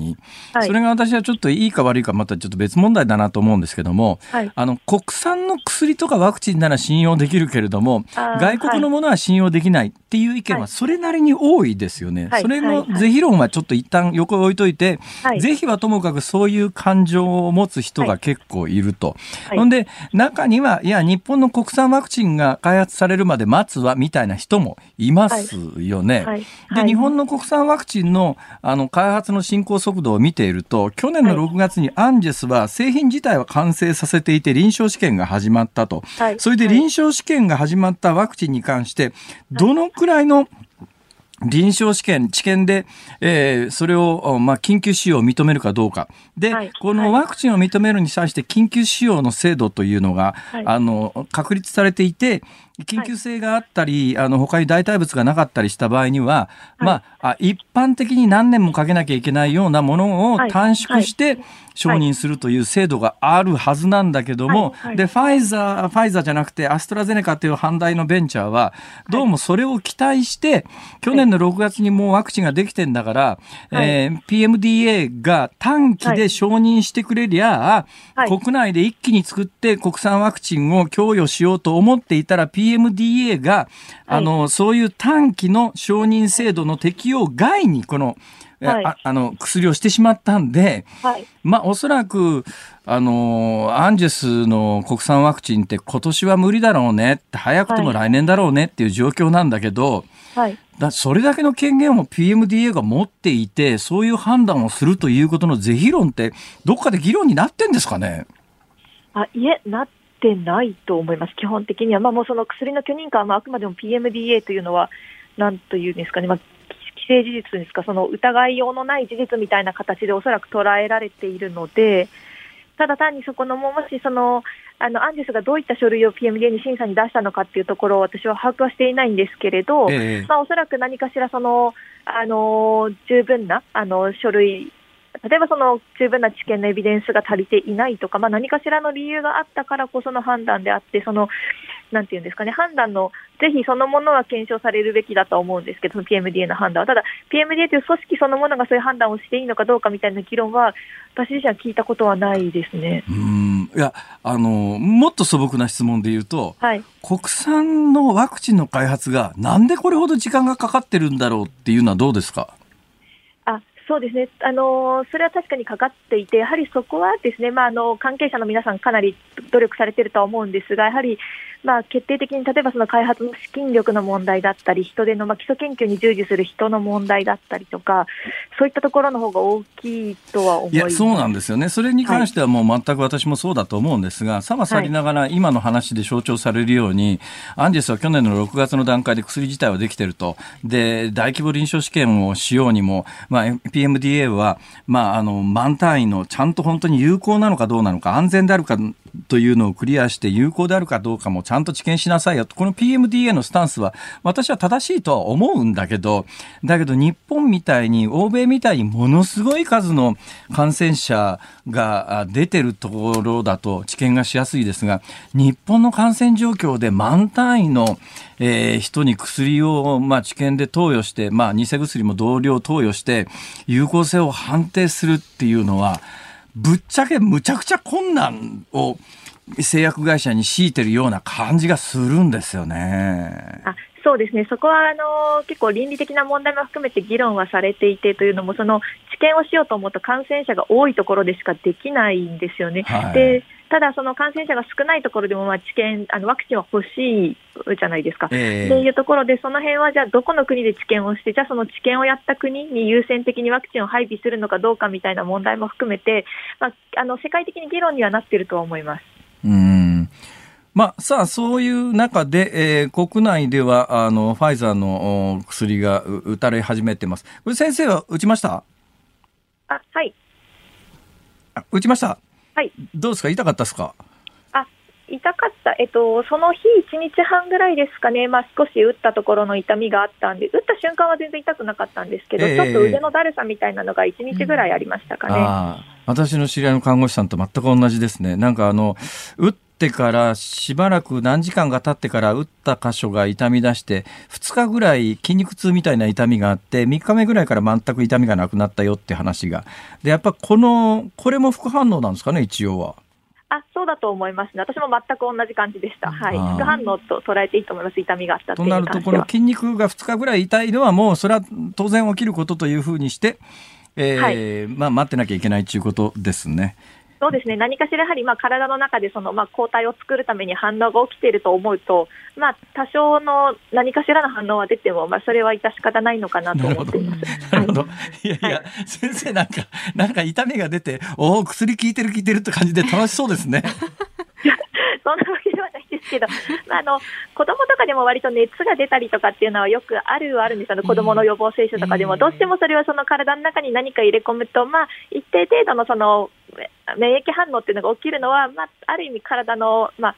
はい、それが私はちょっといいか悪いかまたちょっと別問題だなと思うんですけども、はい、あの国産の薬とかワクチンなら信用できるけれども外国のものは信用できないっていう意見はそれなりに多いですよね。はい、それの是非論はちょっと一旦横に置いといて、はい、是非はともかくそういう感情を持つ人が結構いると。ほんで中にはいや日本の国産ワクチンが開発されるまで待つわみたいな人もいますよね。で日本の国産ワクチンのあの開発の進行速度を見ていると去年の6月にアンジェスは製品自体は完成させていて臨床試験が始まったと、はい、それで臨床試験が始まったワクチンに関してどのくらいの臨床試験、治験で、えー、それを、まあ、緊急使用を認めるかどうか。で、はい、このワクチンを認めるに際して緊急使用の制度というのが、はい、あの、確立されていて、緊急性があったり、はい、あの他に代替物がなかったりした場合には、はい、まあ、一般的に何年もかけなきゃいけないようなものを短縮して承認するという制度があるはずなんだけども、でファイザーファイザーじゃなくてアストラゼネカという反対のベンチャーはどうもそれを期待して、去年の6月にもうワクチンができてんだから、えー、PMDA が短期で承認してくれりゃ、国内で一気に作って国産ワクチンを供与しようと思っていたら PMDA が、あの、そういう短期の承認制度の適用外に、この、はい、ああの薬をしてしまったんで、はい、まあおそらくあのアンジェスの国産ワクチンって今年は無理だろうねって早くても来年だろうねっていう状況なんだけど、はい、だそれだけの権限を PMDA が持っていてそういう判断をするということの是非論ってどっかで議論になってんですかね？あいえなってないと思います、基本的には。まあ、もうその薬の許認可は、まあ、あくまでも PMDA というのは、なんというんですかね、まあ、既成事実ですか、その疑いようのない事実みたいな形でおそらく捉えられているので、ただ単にそこのもしそのあのアンジェスがどういった書類を PMDA に審査に出したのかっていうところを私は把握はしていないんですけれど、えー、まあ、おそらく何かしらそのあの十分なあの書類例えばその十分な知見のエビデンスが足りていないとか、まあ、何かしらの理由があったからこその判断であって、そのなんていうんですかね、判断の是非そのものは検証されるべきだと思うんですけど、PMDA の判断は。ただ、PMDA という組織そのものがそういう判断をしていいのかどうかみたいな議論は、私自身は聞いたことはないですね。うんいやあの、もっと素朴な質問で言うと、はい、国産のワクチンの開発が、なんでこれほど時間がかかってるんだろうっていうのはどうですか？そうですね、あのそれは確かにかかっていて、やはりそこはですね、まあ、あの関係者の皆さん、かなり努力されているとは思うんですが、やはり、まあ、決定的に例えばその開発の資金力の問題だったり、人手の、まあ、基礎研究に従事する人の問題だったりとか、そういったところの方が大きいとは思いいやそうなんですよね、それに関してはもう全く私もそうだと思うんですが、さまさりながら今の話で象徴されるように、はい、アンジェスは去年の6月の段階で薬自体はできてると、で大規模臨床試験をしようにも、まあ、PMDA は、まあ、あの満単位のちゃんと本当に有効なのかどうなのか、安全であるかというのをクリアして有効であるかどうかもちゃんと知見しなさいよと。この PMDA のスタンスは私は正しいとは思うんだけど、だけど日本みたいに、欧米みたいにものすごい数の感染者が出てるところだと知見がしやすいですが、日本の感染状況で満単位の、えー、人に薬を、まあ、治験で投与して、まあ、偽薬も同量投与して、有効性を判定するっていうのは、ぶっちゃけむちゃくちゃ困難を製薬会社に強いてるような感じがするんですよね。あそうですね、そこはあの結構倫理的な問題も含めて議論はされていてというのも、その治験をしようと思うと感染者が多いところでしかできないんですよね。はい、でただ、その感染者が少ないところでも、まあ、治験あのワクチンは欲しいじゃないですか。えー、っていうところで、その辺はじゃあ、どこの国で治験をして、じゃあ、その治験をやった国に優先的にワクチンを配備するのかどうかみたいな問題も含めて、まあ、あの世界的に議論にはなっているとは思います。うんまあ、さあ、そういう中で、えー、国内では、あの、ファイザーの薬が打たれ始めてます。これ先生は打ちました？あ、はい。打ちましたはい。どうですか？痛かったですか？あ、痛かった。えっと、その日1日半ぐらいですかね。まあ、少し打ったところの痛みがあったんで、打った瞬間は全然痛くなかったんですけど、えー、ちょっと腕のだるさみたいなのが1日ぐらいありましたかね。うん私の知り合いの看護師さんと全く同じですね。なんかあの、打ってからしばらく何時間が経ってから打った箇所が痛み出して、2日ぐらい筋肉痛みたいな痛みがあって、3日目ぐらいから全く痛みがなくなったよって話が。で、やっぱこの、これも副反応なんですかね、一応は。あそうだと思いますね、私も全く同じ感じでした、はい、副反応と捉えていいと思います、痛みがあったとなると、この筋肉が2日ぐらい痛いのは、もうそれは当然起きることというふうにして、えー、はい、まあ、待ってなきゃいけないということですね。そうですね何かしらやはりまあ体の中でそのまあ抗体を作るために反応が起きていると思うと、まあ、多少の何かしらの反応は出ても、まあ、それは致し方ないのかなと思っています。なるほど。いやいや、はい、先生なんか、なんか痛みが出て、おお、薬効いてる効いてるって感じで楽しそうですね。そんなわけですけど、まあ、あの子供とかでも割と熱が出たりとかっていうのはよくあるはあるんですよ、子供の予防接種とかでも、どうしてもそれはその体の中に何か入れ込むと、まあ、一定程度のその免疫反応っていうのが起きるのは、まあ、ある意味、体の、まあ、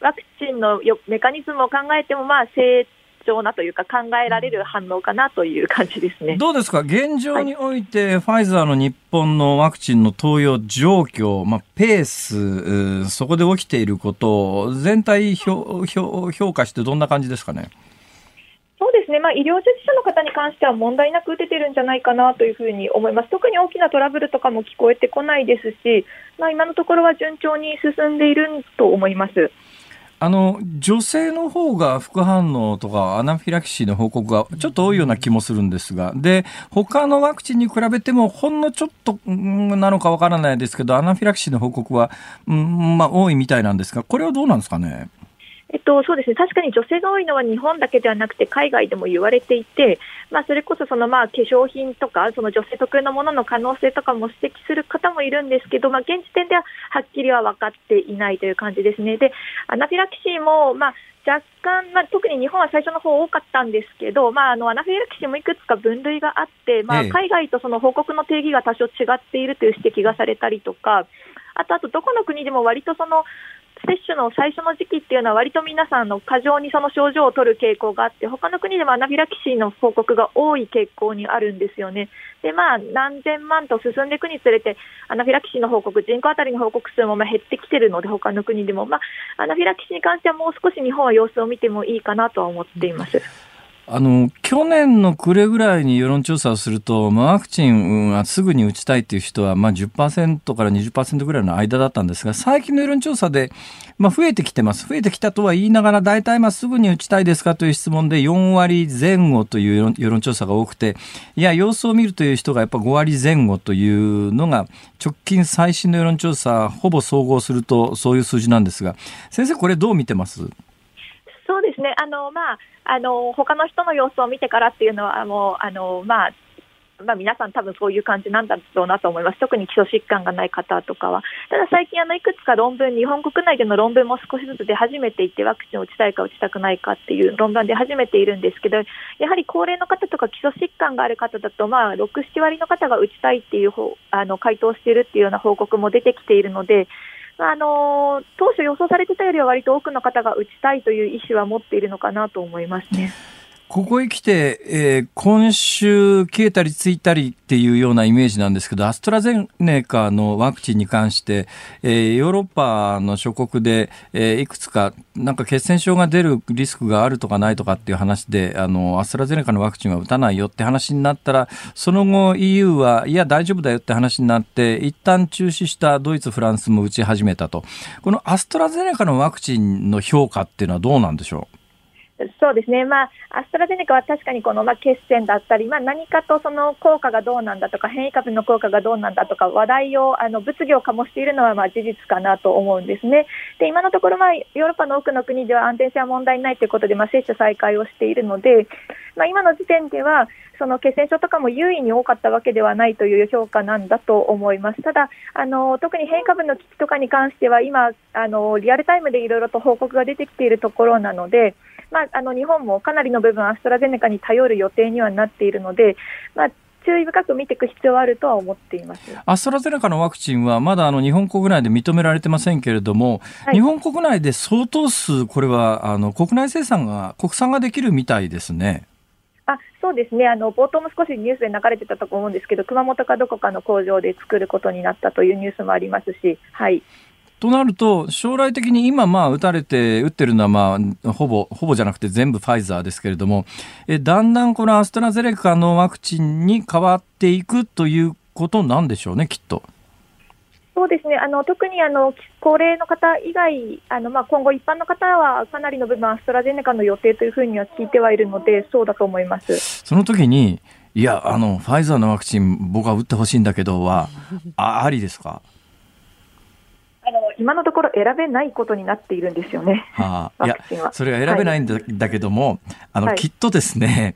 ワクチンのメカニズムを考えても、まあ、正常なというか、考えられる反応かなという感じですね。どうですか、現状において、ファイザーの日本のワクチンの投与状況、まあ、ペース、そこで起きていること全体評評価して、どんな感じですかね？そうですね、まあ、医療従事者の方に関しては問題なく打ててるんじゃないかなというふうに思います、特に大きなトラブルとかも聞こえてこないですし、まあ、今のところは順調に進んでいると思います。あの女性の方が副反応とかアナフィラキシーの報告がちょっと多いような気もするんですが、で他のワクチンに比べてもほんのちょっとなのかわからないですけど、アナフィラキシーの報告は、うんまあ、多いみたいなんですが、これはどうなんですかね？えっと、そうですね確かに女性が多いのは日本だけではなくて海外でも言われていて、まあ、それこそそのまあ化粧品とかその女性特有のものの可能性とかも指摘する方もいるんですけど、まあ、現時点でははっきりは分かっていないという感じですね。でアナフィラキシーも、まあ若干、まあ、特に日本は最初の方多かったんですけど、まあ、あのアナフィラキシーもいくつか分類があって、まあ、海外とその報告の定義が多少違っているという指摘がされたりとか、あと、あとどこの国でも割とその接種の最初の時期っていうのは割と皆さんの過剰にその症状を取る傾向があって他の国でもアナフィラキシーの報告が多い傾向にあるんですよね。でまあ何千万と進んでいくにつれてアナフィラキシーの報告人口当たりの報告数もま減ってきてるので他の国でも、まあ、アナフィラキシーに関してはもう少し日本は様子を見てもいいかなとは思っています。あの、去年の暮れぐらいに世論調査をすると、ま、ワクチンはすぐに打ちたいという人は、まあ10%から20%ぐらいの間だったんですが、最近の世論調査で、まあ、増えてきてます。増えてきたとは言いながら、大体まあすぐに打ちたいですかという質問で4割前後という世論調査が多くて、いや、様子を見るという人がやっぱ5割前後というのが、直近最新の世論調査、ほぼ総合するとそういう数字なんですが、先生、これどう見てます？ですね。あの、まあ、あの、他の人の様子を見てからっていうのは、もう、あの、まあ、まあ、皆さん多分そういう感じなんだろうなと思います。特に基礎疾患がない方とかは。ただ最近あのいくつか論文、日本国内での論文も少しずつ出始めていて、ワクチンを打ちたいか打ちたくないかっていう論文で始めているんですけど、やはり高齢の方とか基礎疾患がある方だと、まあ、6、7割の方が打ちたいっていう方あの回答しているっていうような報告も出てきているので、あの当初予想されてたよりは割と多くの方が打ちたいという意思は持っているのかなと思いますね。ここへ来て、えー、今週消えたりついたりっていうようなイメージなんですけど、アストラゼネカのワクチンに関して、えー、ヨーロッパの諸国で、えー、いくつか、なんか血栓症が出るリスクがあるとかないとかっていう話で、あの、アストラゼネカのワクチンは打たないよって話になったら、その後 EU は、いや大丈夫だよって話になって、一旦中止したドイツ、フランスも打ち始めたと。このアストラゼネカのワクチンの評価っていうのはどうなんでしょう？そうですね、まあ、アストラゼネカは確かにこの、まあ、血栓だったり、まあ、何かとその効果がどうなんだとか、変異株の効果がどうなんだとか、話題をあの物議を醸しているのはまあ事実かなと思うんですね。で今のところ、まあ、ヨーロッパの多くの国では安全性は問題ないということで、まあ、接種再開をしているので、まあ、今の時点では、その血栓症とかも優位に多かったわけではないという評価なんだと思います。ただ、あの特に変異株の危機とかに関しては、今、あのリアルタイムでいろいろと報告が出てきているところなので、まあ、あの日本もかなりの部分、アストラゼネカに頼る予定にはなっているので、まあ、注意深く見ていく必要はあるとは思っていますアストラゼネカのワクチンはまだあの日本国内で認められてませんけれども、はい、日本国内で相当数、これはあの国内生産が、国産ができるみたいですね。あそうですねあの冒頭も少しニュースで流れてたと思うんですけど熊本かどこかの工場で作ることになったというニュースもありますし、はい、となると、将来的に今、ま、打たれて、打ってるのは、まあ、ほぼ、ほぼじゃなくて全部ファイザーですけれども、えだんだんこのアストラゼネカのワクチンに変わっていくということなんでしょうね、きっと。そうですね。あの特にあの高齢の方以外、あのまあ、今後、一般の方はかなりの部分、アストラゼネカの予定というふうには聞いてはいるので、そうだと思います。その時に、いや、あのファイザーのワクチン、僕は打ってほしいんだけどは、あありですか？今のところ選べないことになっているんですよね。はあ、いや、それが選べないんだはい、だけども、あの、はい、きっとですね、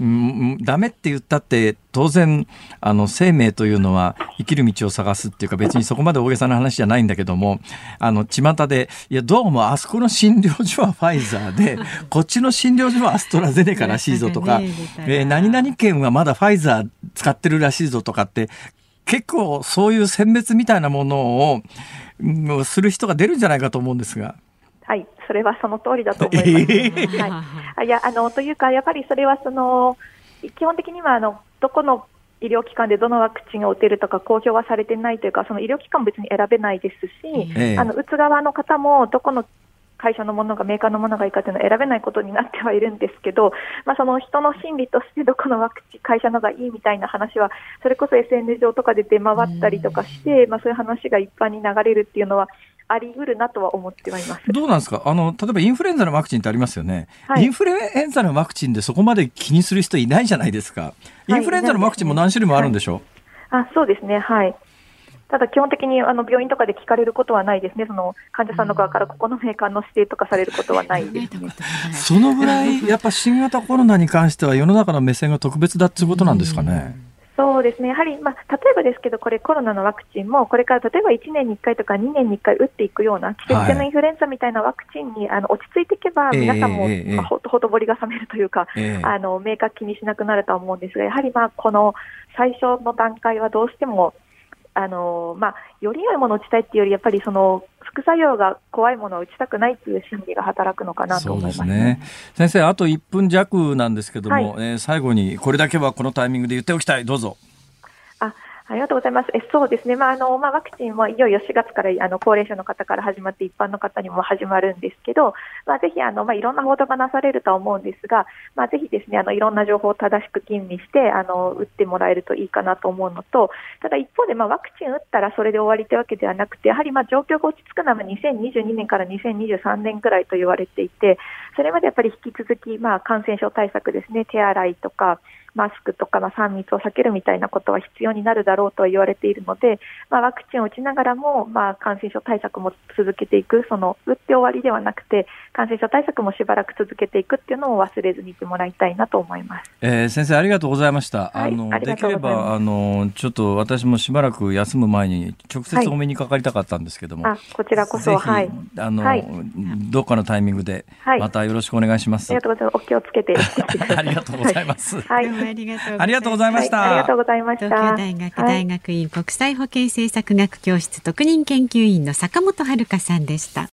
うん、ダメって言ったって、当然、あの、生命というのは生きる道を探すっていうか、別にそこまで大げさな話じゃないんだけども、あの、巷で、いや、どうもあそこの診療所はファイザーで、こっちの診療所はアストラゼネカらしいぞとか、えー、何々県はまだファイザー使ってるらしいぞとかって、結構そういう選別みたいなものを、する人が出るんじゃないかと思うんですが。はい、それはその通りだと思います。はい、いやあのというか、やっぱりそれはその基本的にはあのどこの医療機関でどのワクチンを打てるとか公表はされてないというか、その医療機関も別に選べないですし、ええ、あの打つ側の方もどこの会社のものがメーカーのものがいいかというのは選べないことになってはいるんですけど、まあ、その人の心理としてどこのワクチン会社のがいいみたいな話はそれこそ SNS 上とかで出回ったりとかして、まあ、そういう話が一般に流れるっていうのはあり得るなとは思ってはいます。どうなんですか？あの例えばインフルエンザのワクチンってありますよね、はい、インフルエンザのワクチンでそこまで気にする人いないじゃないですか、インフルエンザのワクチンも何種類もあるんでしょう、はい、あそうですね、はい。ただ基本的にあの病院とかで聞かれることはないですね、その患者さんの側からここのメーカーの指定とかされることはないですね。そのぐらい、やっぱ新型コロナに関しては、世の中の目線が特別だっていうことなんですかね。そうですね、やはり、まあ、例えばですけど、これ、コロナのワクチンも、これから例えば1年に1回とか2年に1回打っていくような、季節性のインフルエンザみたいなワクチンに、あの落ち着いていけば、皆さんも、まあ、ほとほとぼりが冷めるというか、あの明確気にしなくなるとは思うんですが、やはりまあこの最初の段階はどうしても、あのまあ、より良いものを打ちたいっていうより、やっぱりその副作用が怖いものを打ちたくないっていう心理が働くのかなと思います、ね、先生、あと1分弱なんですけども、はい、えー、最後にこれだけはこのタイミングで言っておきたい、どうぞ。ありがとうございます。えそうですね、まああのまあ、ワクチンもいよいよ4月からあの高齢者の方から始まって、一般の方にも始まるんですけど、まあ、ぜひあの、まあ、いろんな報道がなされるとは思うんですが、まあ、ぜひですねあのいろんな情報を正しく吟味してあの打ってもらえるといいかなと思うのと、ただ一方で、まあ、ワクチン打ったらそれで終わりというわけではなくて、やはりまあ状況が落ち着くのは2022年から2023年くらいと言われていて、それまでやっぱり引き続き、まあ、感染症対策ですね、手洗いとか、マスクとか、まあ、3密を避けるみたいなことは必要になるだろうとは言われているので、まあ、ワクチンを打ちながらも、まあ、感染症対策も続けていく、その打って終わりではなくて、感染症対策もしばらく続けていくっていうのを忘れずにいてもらいたいなと思います。えー、先生ありがとうございました。はい、あのできればあのちょっと私もしばらく休む前に直接お目にかかりたかったんですけども、はい、こちらこそはい。あの、はい、どっかのタイミングでまたよろしくお願いします。ありがとうございます。お気をつけて ありがとうございます。はい。ありがとうございました。ありがとうございました。東京大学大学院国際保健政策学教室特任研究員の坂本遥さんでした。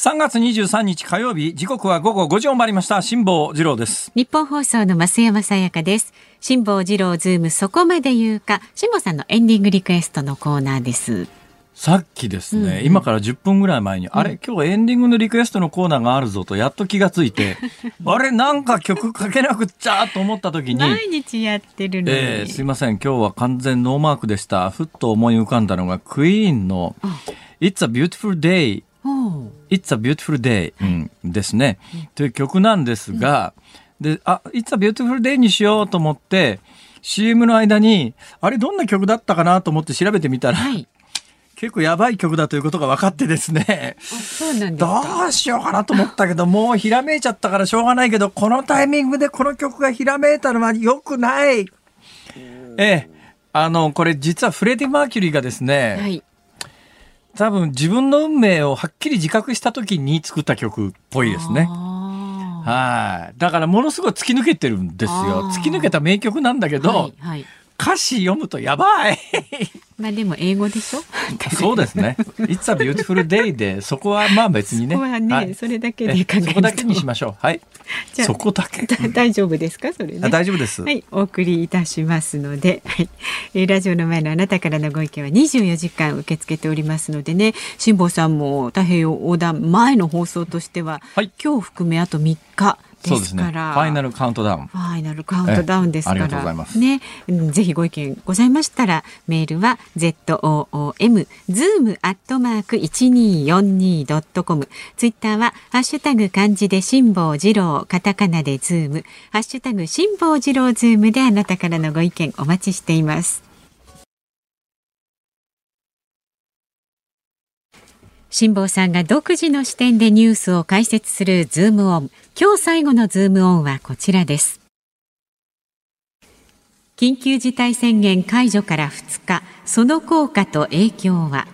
3月23日火曜日時刻は午後5時を回りました。辛坊治郎です。ニッポン放送の増山さやかです。辛坊治郎ズームそこまで言うか。辛坊さんのエンディングリクエストのコーナーですさっきですね、うんうん、今から10分ぐらい前に、うん、あれ今日エンディングのリクエストのコーナーがあるぞとやっと気がついて、あれなんか曲かけなくっちゃと思った時に。毎日やってるのに。えー、すいません、今日は完全ノーマークでした。ふっと思い浮かんだのが、クイーンの It's a Beautiful Day It's a Beautiful Day、うん、ですね、という曲なんですが、で、あ、It's a Beautiful Day にしようと思って、CM の間に、あれどんな曲だったかなと思って調べてみたら、はい、結構やばい曲だということが分かってですね。そうなんどうしようかなと思ったけど、もうひらめいちゃったからしょうがないけど、このタイミングでこの曲がひらめいたのは良くない。ええ。あの、これ実はフレディ・マーキュリーがですね、はい、多分自分の運命をはっきり自覚した時に作った曲っぽいですね。はい。だからものすごい突き抜けてるんですよ。突き抜けた名曲なんだけど、はいはい、歌詞読むとやばいまあでも英語でしょ？そうですね。It's a beautiful day で、そこはまあ別にね。そこはね、はい、それだけで考えそこだけにしましょう。はい。じゃそこだけ。大丈夫ですか？それ、ね、大丈夫です。はい、お送りいたしますので、はい。えー、ラジオの前のあなたからのご意見は24時間受け付けておりますのでね、辛坊さんも太平洋横断前の放送としては、はい、今日含めあと3日。そうですね。ファイナルカウントダウン。ファイナルカウントダウンですから。ありがとうございます。ね、ぜひご意見ございましたら、メールは z o o m zoom アットマーク一二四二ドットコム。ツイッターはハッシュタグ漢字で辛坊治郎、カタカナでズーム、ハッシュタグ辛坊治郎ズームであなたからのご意見お待ちしています。辛坊さんが独自の視点でニュースを解説するズームオン。今日最後のズームオンはこちらです。緊急事態宣言解除から2日、その効果と影響は？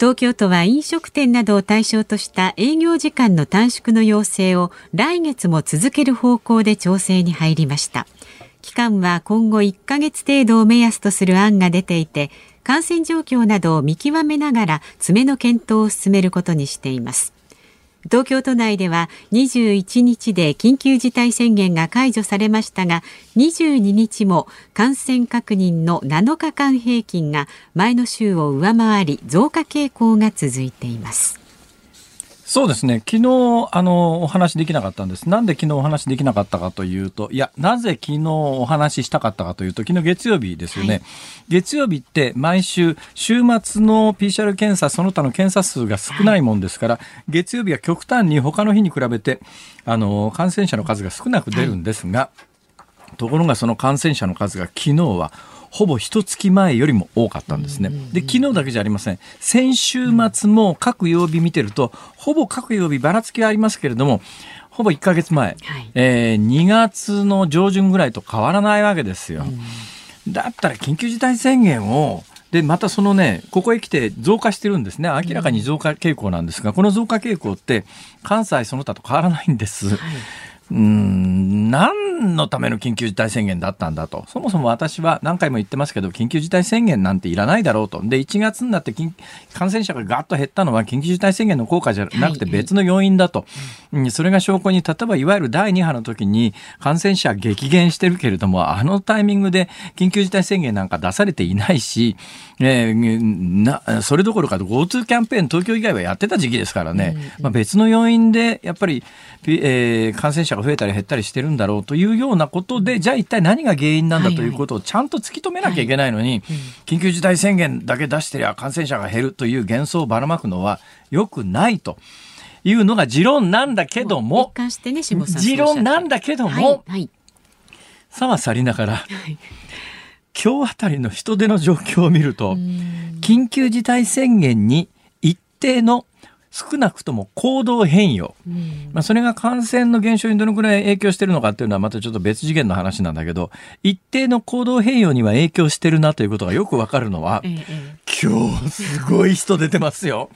東京都は飲食店などを対象とした営業時間の短縮の要請を来月も続ける方向で調整に入りました。期間は今後1ヶ月程度を目安とする案が出ていて感染状況などを見極めながら詰めの検討を進めることにしています。東京都内では21日で緊急事態宣言が解除されましたが22日も感染確認の7日間平均が前の週を上回り増加傾向が続いています。そうですね。昨日、あの、お話できなかったんです。なんで昨日お話できなかったかというと、いや、なぜ昨日お話ししたかったかというと、昨日月曜日ですよね。はい、月曜日って毎週、週末の PCR 検査、その他の検査数が少ないもんですから、はい、月曜日は極端に他の日に比べて、あの、感染者の数が少なく出るんですが、はい、ところがその感染者の数が昨日はほぼ一月前よりも多かったんですね。で、昨日だけじゃありません。先週末も各曜日見てると、ほぼ各曜日ばらつきはありますけれども、ほぼ1か月前、はい、えー、2月の上旬ぐらいと変わらないわけですよ。だったら緊急事態宣言をで、またそのね、ここへ来て増加してるんですね。明らかに増加傾向なんですが、この増加傾向って関西その他と変わらないんです。はいうん、何のための緊急事態宣言だったんだと。そもそも私は何回も言ってますけど、緊急事態宣言なんていらないだろうと。で、1月になって感染者がガッと減ったのは緊急事態宣言の効果じゃなくて別の要因だと。はい、それが証拠に、例えばいわゆる第2波の時に感染者激減してるけれども、あのタイミングで緊急事態宣言なんか出されていないし、えー、なそれどころか GoTo キャンペーン東京以外はやってた時期ですからね、まあ、別の要因でやっぱり、えー、感染者が増えたり減ったりしてるんだろうというようなことで、じゃあ一体何が原因なんだということをちゃんと突き止めなきゃいけないのに、緊急事態宣言だけ出してりゃ感染者が減るという幻想をばらまくのはよくないと。いうのが持論なんだけども、ね、持論なんだけども、はいはい、さは去りながら、はい。今日あたりの人出の状況を見ると、緊急事態宣言に一定の少なくとも行動変容、まあ、それが感染の減少にどのくらい影響しているのかっていうのはまたちょっと別次元の話なんだけど一定の行動変容には影響してるなということがよくわかるのは、ええ、今日すごい人出てますよ。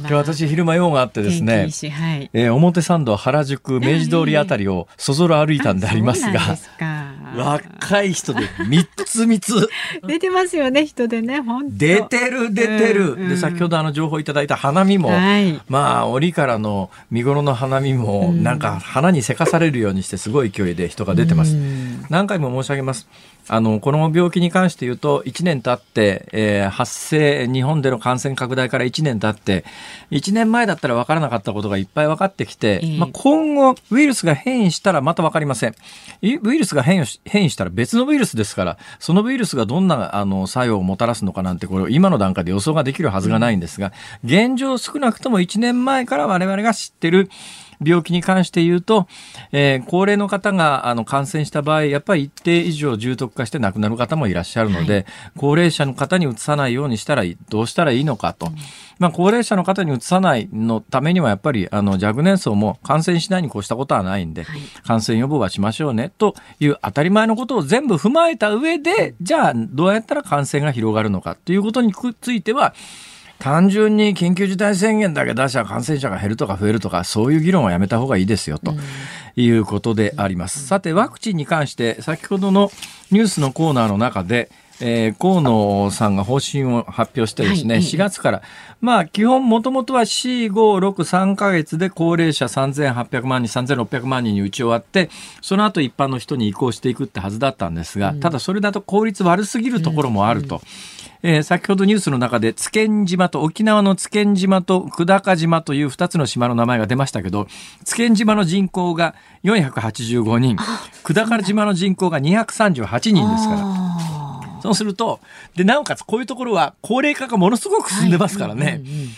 今日私昼間用があってですね、はい、えー、表参道原宿明治通りあたりをそぞろ歩いたんでありますが、若い人で三つ三つ。出てますよね人でね本当。出てる出てる、うんうん、で先ほどあの情報いただいた花見も、はい、まあ折からの見頃の花見も、なんか花にせかされるようにしてすごい勢いで人が出てます、何回も申し上げますあの、この病気に関して言うと、1年経って、えー、発生、日本での感染拡大から1年経って、1年前だったら分からなかったことがいっぱい分かってきて、えー、まあ、今後、ウイルスが変異したらまた分かりません。ウイルスが変異変異したら別のウイルスですから、そのウイルスがどんな、あの、作用をもたらすのかなんて、これ、今の段階で予想ができるはずがないんですが、現状少なくとも1年前から我々が知ってる、病気に関して言うと、えー、高齢の方があの感染した場合、やっぱり一定以上重篤化して亡くなる方もいらっしゃるので、はい、高齢者の方にうつさないようにしたらどうしたらいいのかと。うん、まあ、高齢者の方にうつさないのためにはやっぱりあの若年層も感染しないに越したことはないんで、はい、感染予防はしましょうねという当たり前のことを全部踏まえた上で、じゃあどうやったら感染が広がるのかということについては、単純に緊急事態宣言だけ出しゃ感染者が減るとか増えるとか、そういう議論はやめた方がいいですよ、ということであります。さて、ワクチンに関して、先ほどのニュースのコーナーの中で、えー、河野さんが方針を発表してですね、はい、4月から、まあ、基本もともとは4、5、6、3ヶ月で高齢者3800万人、3600万人に打ち終わって、その後一般の人に移行していくってはずだったんですが、ただそれだと効率悪すぎるところもあると。うんうんえー、先ほどニュースの中で津堅島と沖縄の津堅島と久高島という2つの島の名前が出ましたけど津堅島の人口が485人久高島の人口が238人ですから。そうするとでなおかつこういうところは高齢化がものすごく進んでますからね。はいうんうんうん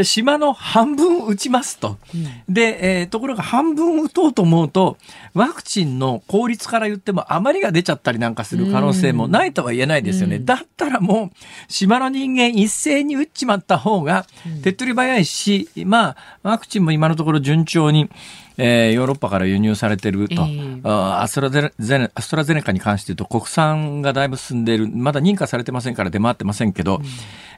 じゃ島の半分打ちますと。うん、で、えー、ところが半分打とうと思うと、ワクチンの効率から言っても余りが出ちゃったりなんかする可能性もないとは言えないですよね。うん、だったらもう、島の人間一斉に打っちまった方が手っ取り早いし、まあ、ワクチンも今のところ順調に、えー、ヨーロッパから輸入されてると、えー、アストラゼネアストラゼネカに関して言うと国産がだいぶ進んでいる。まだ認可されてませんから出回ってませんけど、うん、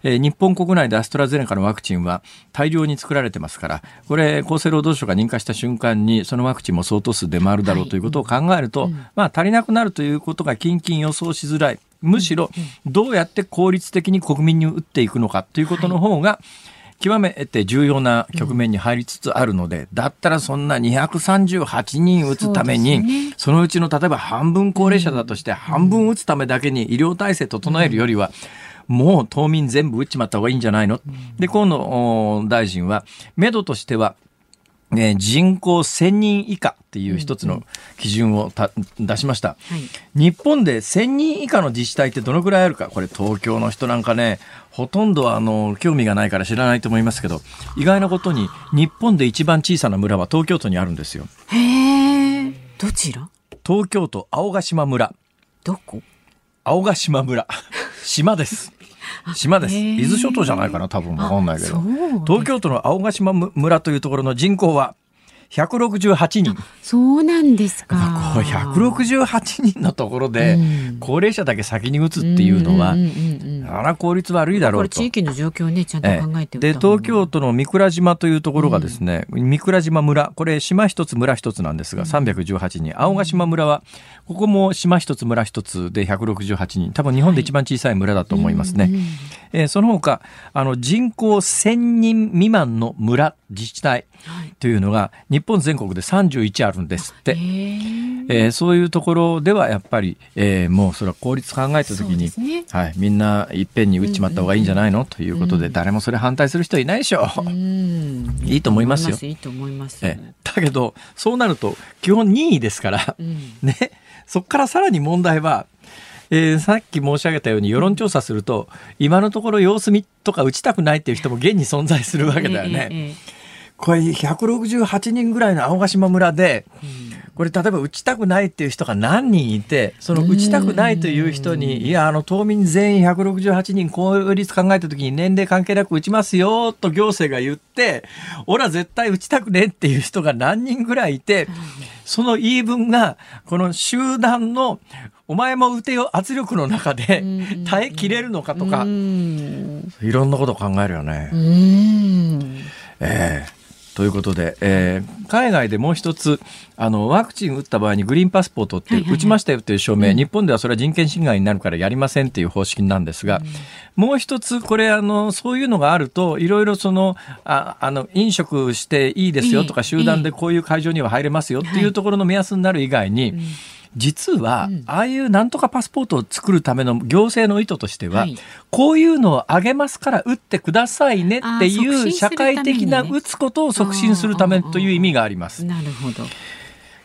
えー、日本国内でアストラゼネカのワクチンは大量に作られてますから。これ厚生労働省が認可した瞬間にそのワクチンも相当数出回るだろうということを考えると、はい、まあ、足りなくなるということが近々予想しづらい。むしろどうやって効率的に国民に打っていくのかということの方が、はい極めて重要な局面に入りつつあるので、うん、だったらそんな238人打つために、ね、そのうちの例えば半分高齢者だとして、半分打つためだけに医療体制整えるよりは、もう島民全部打っちまった方がいいんじゃないの、で、河野大臣は、目処としては、ね、人口1000人以下っていう一つの基準を出しました、はい、日本で1000人以下の自治体ってどのくらいあるか。これ東京の人なんかねほとんどあの興味がないから知らないと思いますけど意外なことに日本で一番小さな村は東京都にあるんですよ。へえどちら？東京都青ヶ島村。どこ？青ヶ島村。島です島です。伊豆諸島じゃないかな、多分わかんないけど。東京都の青ヶ島村というところの人口は168人。そうなんですか。こう168人のところで、高齢者だけ先に打つっていうのは、あら効率悪いだろうと。地域の状況をね、ちゃんと考えてで、東京都の三倉島というところがですね、うん、三倉島村、これ島一つ村一つなんですが、318人。青ヶ島村は、ここも島一つ村一つで168人。多分日本で一番小さい村だと思いますね。はい、えー、その他、あの、人口1000人未満の村、自治体というのが、日本全国で31あるんですって。えー、そういうところではやっぱり、えー、もうそれは効率考えた時に、ね、はい、みんないっぺんに打っちまった方がいいんじゃないの、ということで、誰もそれ反対する人いないでしょう。いいと思いますよ。いいと思います。えー、だけど、そうなると基本任意ですから、うん、ね、そこからさらに問題は、えー、さっき申し上げたように世論調査すると今のところ様子見とか打ちたくないっていう人も現に存在するわけだよね。えーえーこれ168人ぐらいの青ヶ島村で、これ例えば打ちたくないっていう人が何人いて、その打ちたくないという人に、いや、あの、島民全員168人効率考えた時に年齢関係なく打ちますよ、と行政が言って、俺は絶対打ちたくねっていう人が何人ぐらいいて、その言い分が、この集団の、お前も打てよ圧力の中で耐えきれるのかとか、いろんなこと考えるよね。ええ。ーということで、えー、海外でもう一つあのワクチン打った場合にグリーンパスポートって打ちましたよという証明、はいはいはい、日本ではそれは人権侵害になるからやりませんっていう方式なんですが、うん、もう一つこれあのそういうのがあるといろいろそのああの飲食していいですよとか、集団でこういう会場には入れますよっていうところの目安になる以外に、実は、ああいうなんとかパスポートを作るための行政の意図としては、はい、こういうのをあげますから打ってくださいねっていう社会的な打つことを促進するためという意味があります。なるほど。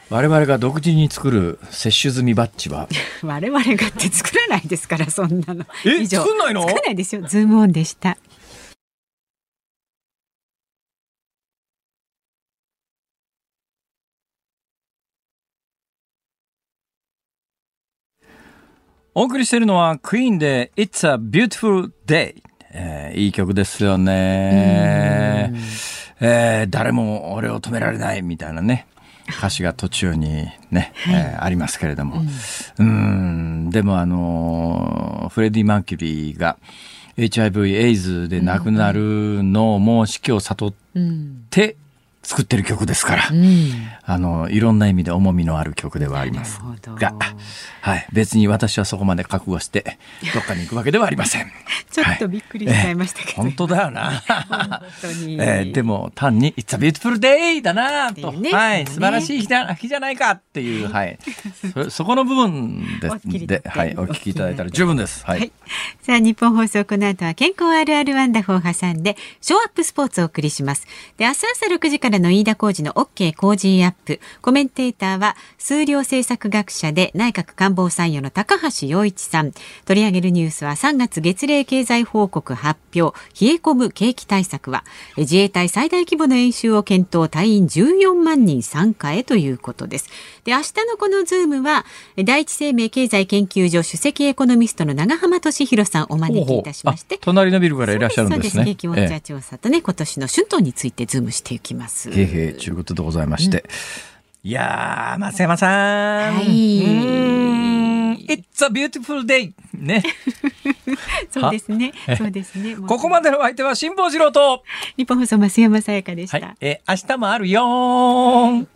我々が独自に作る接種済みバッジは？我々がって作らないですからそんなの。え作んないの？作らないですよ。ズームオンでしたお送りしているのはクイーンで It's a Beautiful Day、えー、いい曲ですよね、えー、誰も俺を止められないみたいなね。歌詞が途中にね、はい、えー、ありますけれども、うん、うん。でもあのフレディ・マーキュリーが HIV エイズで亡くなるのをもう死去を悟って、作ってる曲ですから、うん、あのいろんな意味で重みのある曲ではあります。が、はい、別に私はそこまで覚悟してどっかに行くわけではありません。ちょっとびっくりしちゃいましたけど、はい、本当だよな。えー、でも単に「It's a beautiful day」だなと、ね、はい、素晴らしい日だ日じゃないかっていう、はい、そそこの部分で で、はい、お聞きいただいたら十分です。はい、はい、さあ日本放送この後は健康あるあるワンダフを挟んでショーアップスポーツをお送りします。で明日朝6時からの飯田浩二の OK 工事アップ。コメンテーターは数量政策学者で内閣官房参与の高橋洋一さん。取り上げるニュースは3月月例経済報告発表。冷え込む景気対策は自衛隊最大規模の演習を検討隊員14万人参加へということです。で、明日のこのズームは第一生命経済研究所首席エコノミストの永濱利廣さんお招きいたしまして。隣のビルからいらっしゃるんですね。景気ウォッチャー調査とね、ええ、今年の春闘についてズームしていきます。へへということでございまして。うん、いやー、松山さん。はい。It's a beautiful day! ね。そうですね。そうですね。ここまでの相手は辛坊治郎と。日本放送増山さやかでした。はい、え、明日もあるよ